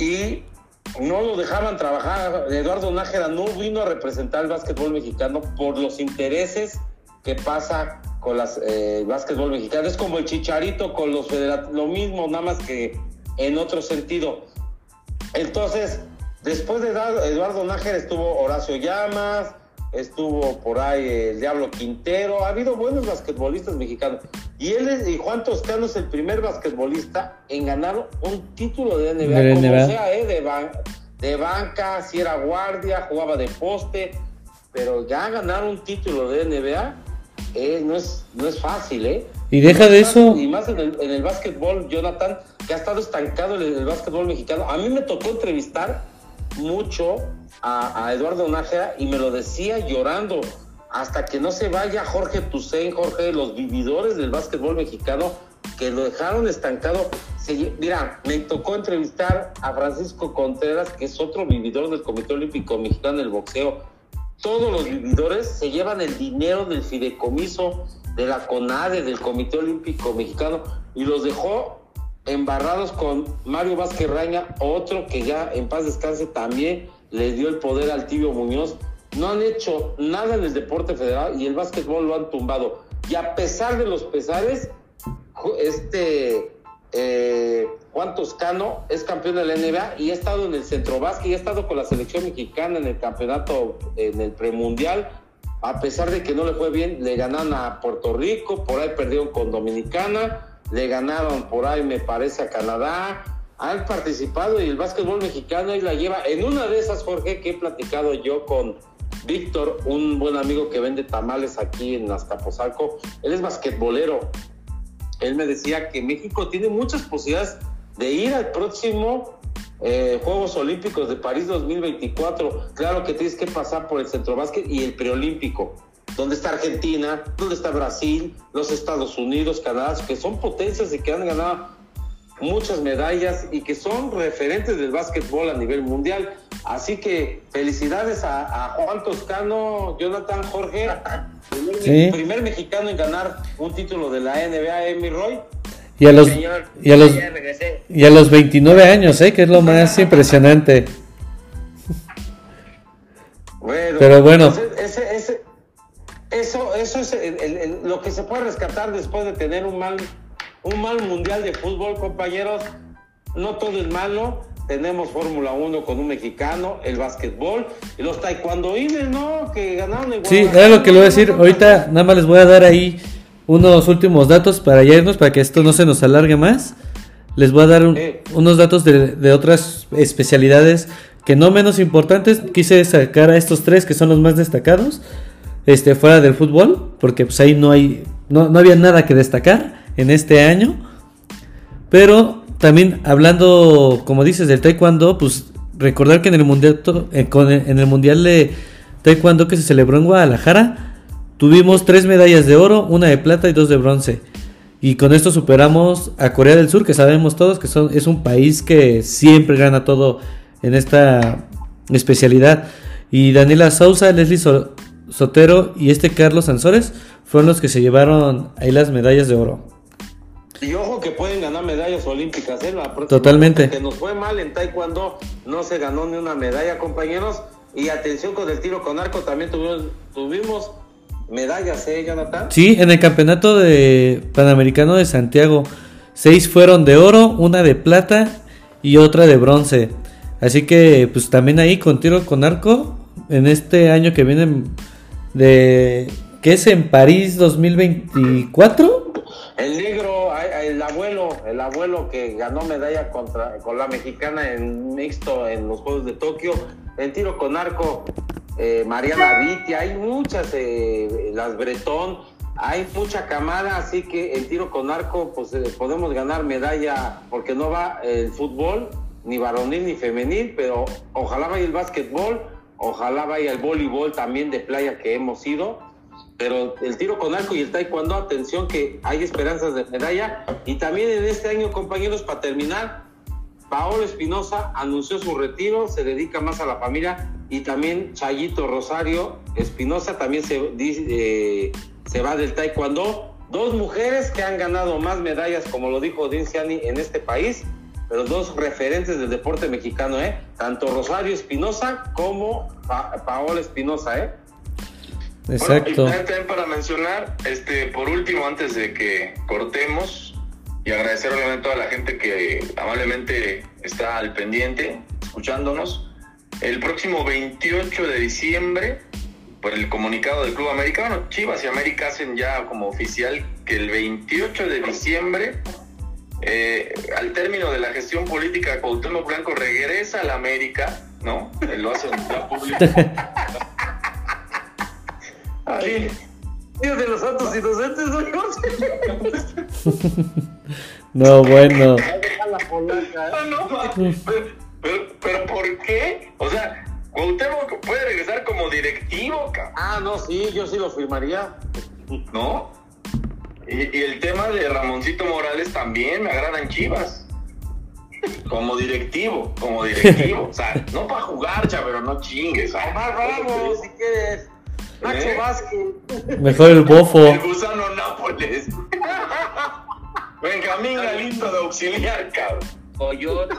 y no lo dejaban trabajar. Eduardo Nájera no vino a representar el básquetbol mexicano por los intereses que pasa con las eh, el básquetbol mexicano. Es como el chicharito con los federativos, lo mismo, nada más que en otro sentido. Entonces, después de Eduardo Nájera estuvo Horacio Llamas, estuvo por ahí el Diablo Quintero, ha habido buenos basquetbolistas mexicanos. Y él es, y Juan Toscano es el primer basquetbolista en ganar un título de NBA, De como NBA. sea, ¿eh? de, ban- de banca, si era guardia, jugaba de poste, pero ya ganar un título de NBA eh, no, es, no es fácil, ¿eh? Y deja No de es eso. Y más en el, en el básquetbol, Jonathan, que ha estado estancado en el, el básquetbol mexicano. A mí me tocó entrevistar mucho a, Eduardo Nájera y me lo decía llorando. hasta que no se vaya Jorge Tucen, Jorge, los vividores del básquetbol mexicano, que lo dejaron estancado. mira, me tocó entrevistar a Francisco Contreras, que es otro vividor del Comité Olímpico Mexicano del boxeo. Todos los vividores se llevan el dinero del fideicomiso de la CONADE, del Comité Olímpico Mexicano, y los dejó embarrados con Mario Vázquez Raña, otro que ya en paz descanse también le dio el poder al Tibio Muñoz. No han hecho nada en el deporte federal y el básquetbol lo han tumbado. Y a pesar de los pesares, este eh, Juan Toscano es campeón de la NBA y ha estado en el centro básquet y ha estado con la selección mexicana en el campeonato, en el premundial. A pesar de que no le fue bien, le ganaron a Puerto Rico, por ahí perdieron con Dominicana, le ganaron por ahí, me parece, a Canadá. Han participado y el básquetbol mexicano ahí la lleva. En una de esas, Jorge, que he platicado yo con Víctor, un buen amigo que vende tamales aquí en Azcapotzalco, él es basquetbolero. Él me decía que México tiene muchas posibilidades de ir al próximo eh, Juegos Olímpicos de París 2024. Claro que tienes que pasar por el Centro Básquet y el Preolímpico, donde está Argentina, donde está Brasil, los Estados Unidos, Canadá, que son potencias y que han ganado muchas medallas y que son referentes del básquetbol a nivel mundial. Así que felicidades a, Juan Toscano, Jonathan Jorge, primer, primer, mexicano en ganar un título de la NBA, Emi Roy. Y a los, y a los, y a los 29 años, ¿eh? que es lo más impresionante. Pero bueno. Eso, eso es lo que se puede rescatar después de tener un mal un mal mundial de fútbol, compañeros. No todo es malo. Tenemos Fórmula 1 con un mexicano, el básquetbol y los taekwondoines, ¿no? Que ganaron igual. Sí, es lo que le voy a decir. Ahorita nada más les voy a dar ahí unos últimos datos para irnos, para que esto no se nos alargue más. Les voy a dar unos datos de, de, otras especialidades que no menos importantes. Quise sacar a estos tres que son los más destacados. Este, fuera del fútbol, porque pues ahí no hay, no, no había nada que destacar en este año. Pero también hablando, como dices, del taekwondo, pues recordar que en el mundial, eh, en el mundial de taekwondo que se celebró en Guadalajara, tuvimos tres medallas de oro, una de plata y dos de bronce. Y con esto superamos a Corea del Sur, que sabemos todos que son, es un país que siempre gana todo en esta especialidad. Y Daniela Sousa, Leslie Sotero y este Carlos Sansores fueron los que se llevaron ahí las medallas de oro. Y ojo que pueden ganar medallas olímpicas, ¿eh? Totalmente. Que nos fue mal en Taekwondo, no se ganó ni una medalla, compañeros. Y atención con el tiro con arco, también tuvimos, tuvimos medallas, ¿eh, Jonathan? Sí, en el campeonato de Panamericano de Santiago. Seis fueron de oro, una de plata y otra de bronce. Así que, pues también ahí con tiro con arco, en este año que viene de. ¿Qué es en París 2024? El negro, el abuelo, el abuelo que ganó medalla contra, con la mexicana en mixto en los Juegos de Tokio, en tiro con arco, eh, Mariana Vitti, hay muchas, eh, las Bretón, hay mucha camada, así que en tiro con arco pues eh, podemos ganar medalla porque no va el fútbol, ni varonil ni femenil, pero ojalá vaya el básquetbol, ojalá vaya el voleibol también de playa que hemos ido pero el tiro con arco y el taekwondo, atención que hay esperanzas de medalla. Y también en este año, compañeros, para terminar, Paolo Espinosa anunció su retiro, se dedica más a la familia y también Chayito Rosario Espinosa también se, eh, se va del taekwondo. Dos mujeres que han ganado más medallas, como lo dijo Ciani, en este país, pero dos referentes del deporte mexicano, ¿eh? Tanto Rosario Espinosa como Paola Espinosa, ¿eh? Exacto. también para mencionar, este, por último, antes de que cortemos, y agradecer obviamente a toda la gente que amablemente está al pendiente, escuchándonos. El próximo 28 de diciembre, por el comunicado del Club Americano, Chivas y América hacen ya como oficial que el 28 de diciembre, eh, al término de la gestión política, Cuauhtémoc Blanco regresa a la América, ¿no? Lo hacen ya público. *laughs* Ay, Dios de los santos inocentes, *laughs* no, bueno. ¿eh? *laughs* pero, pero, ¿por qué? O sea, Cuauhtémoc puede regresar como directivo, cabrón. Ah, no, sí, yo sí lo firmaría. ¿no? Y, y el tema de Ramoncito Morales también me agradan Chivas. Como directivo, como directivo. *laughs* O sea, no para jugar, pero no chingues. ¿sabes? Omar Bravo, si quieres. Nacho ¿Eh? Vázquez. Mejor el bofo. El gusano Nápoles. *laughs* Benjamín Galindo de auxiliar, cabrón. Coyote.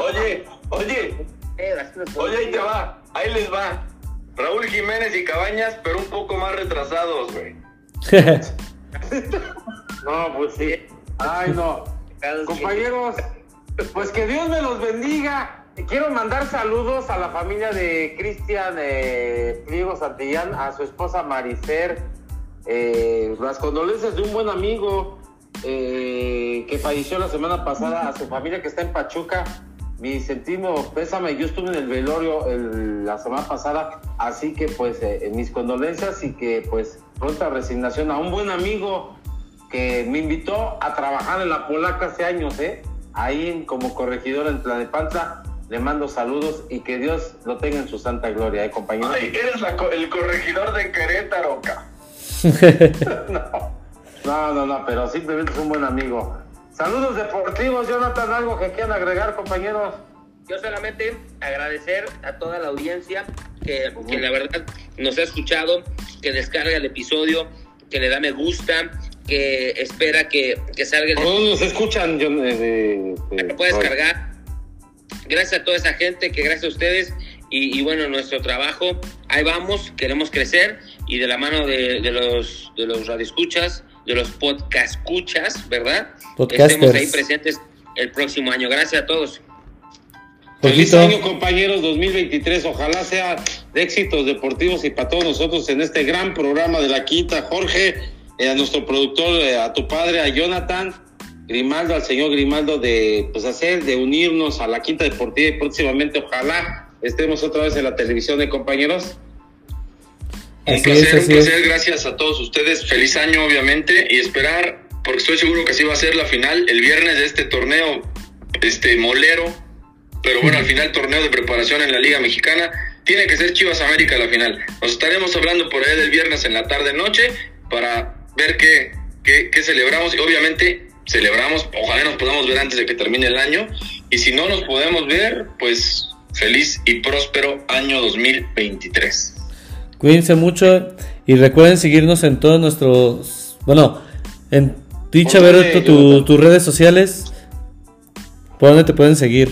Oye, oye, oye, ahí te va, ahí les va. Raúl Jiménez y Cabañas, pero un poco más retrasados, güey. *laughs* *laughs* No, pues sí. Ay, no. Compañeros, pues que Dios me los bendiga. Quiero mandar saludos a la familia de Cristian eh, Pliego Santillán, a su esposa Marifer, eh, las condolencias de un buen amigo eh, que falleció la semana pasada, a su familia que está en Pachuca. Mi sentimo pésame, yo estuve en el velorio el- la semana pasada, así que pues eh, mis condolencias y que pues pronta resignación a un buen amigo que me invitó a trabajar en la Polaca hace años, ¿eh? Ahí como corregidor en Tlanepantla. Le mando saludos y que Dios lo tenga en su santa gloria, ¿eh, compañeros? Ay, eres la el corregidor de Querétaro, ca. *laughs* No, no, no, pero simplemente es un buen amigo. Saludos deportivos, Jonathan, algo que quieran agregar, compañeros. Yo solamente agradecer a toda la audiencia que, que la verdad nos ha escuchado, que descarga el episodio, que le da me gusta, que espera que, que salga el ¿Por dónde nos escuchan, Jon- eh, puedes cargar. Gracias a toda esa gente, que gracias a ustedes. Y, y bueno, nuestro trabajo, ahí vamos, queremos crecer y de la mano de, de los, de los radioescuchas, de los podcast escuchas, ¿verdad? Podcasters. Estemos ahí presentes el próximo año. Gracias a todos. Feliz año, compañeros, 2023. Ojalá sea de éxitos deportivos y para todos nosotros en este gran programa de la Quinta. Jorge, eh, a nuestro productor, eh, a tu padre, a Jonathan Grimaldo, al señor Grimaldo, de pues hacer, de unirnos a la Quinta Deportiva y próximamente, ojalá estemos otra vez en la televisión de compañeros. Un Así placer, es, así un placer, gracias a todos ustedes. Feliz año, obviamente, y esperar, porque estoy seguro que sí va a ser la final el viernes de este torneo, este molero. Pero bueno, al *laughs* final, torneo de preparación en la Liga Mexicana. Tiene que ser Chivas América la final. Nos estaremos hablando por ahí del viernes en la tarde-noche para ver qué, qué, qué celebramos. Y obviamente, celebramos, ojalá nos podamos ver antes de que termine el año. Y si no nos podemos ver, pues feliz y próspero año 2023. Cuídense mucho y recuerden seguirnos en todos nuestros. Bueno, en Twitch, a ver tu- tus redes sociales. ¿Por dónde te pueden seguir?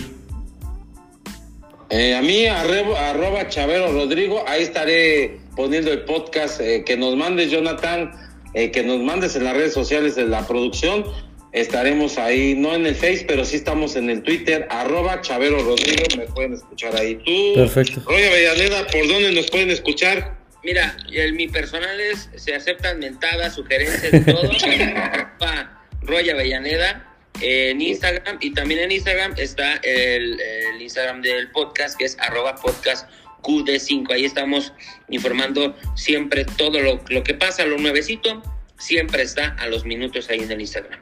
Eh, a mí, arrebo- arroba Chavero Rodrigo, ahí estaré poniendo el podcast eh, que nos mandes, Jonathan, eh, que nos mandes en las redes sociales de la producción. Estaremos ahí, no en el Face, pero sí estamos en el Twitter, arroba Chavero Rodrigo, me pueden escuchar ahí. Tú, Perfecto. Roy Avellaneda, ¿por dónde nos pueden escuchar? Mira, el, mi personal es, se aceptan mentadas, sugerencias todo. *laughs* Arroba Roy Avellaneda en Instagram y también en Instagram está el, el Instagram del podcast que es arroba podcast QD5. Ahí estamos informando siempre todo lo, lo que pasa, lo nuevecito, siempre está a los minutos ahí en el Instagram.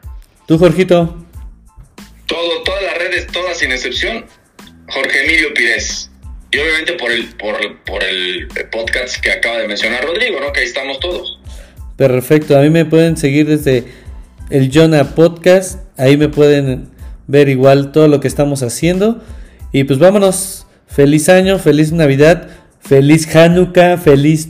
¿Tú, Jorgito? Todo, todas las redes, todas sin excepción, Jorge Emilio Pires. Y obviamente por el, por, por el podcast que acaba de mencionar Rodrigo, ¿no? Que ahí estamos todos. Perfecto. A mí me pueden seguir desde el Jonah Podcast. Ahí me pueden ver igual todo lo que estamos haciendo. Y pues vámonos. Feliz año, feliz Navidad, feliz Hanukkah, feliz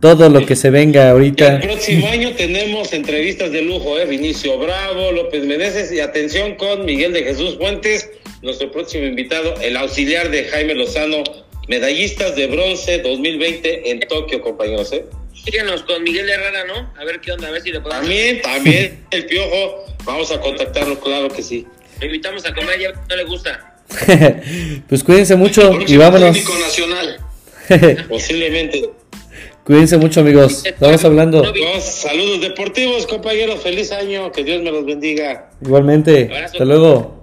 todo lo que se venga El ahorita. próximo año tenemos entrevistas de lujo, ¿eh? Vinicio Bravo, López Meneses y atención con Miguel de Jesús Fuentes, nuestro próximo invitado, el auxiliar de Jaime Lozano, medallistas de bronce 2020 en Tokio, compañeros, ¿eh? Síguenos con Miguel Herrera, ¿no? A ver qué onda, a ver si le podemos... También, también el piojo, vamos a contactarlo, claro que sí. Lo invitamos a comer, ya no le gusta. *laughs* pues cuídense mucho y vámonos. nacional. *laughs* Posiblemente. cuídense mucho, amigos. *laughs* Estamos hablando. Dos saludos deportivos, compañeros, feliz año, que Dios me los bendiga. Igualmente. Hasta luego.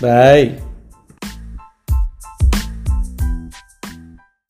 Bye.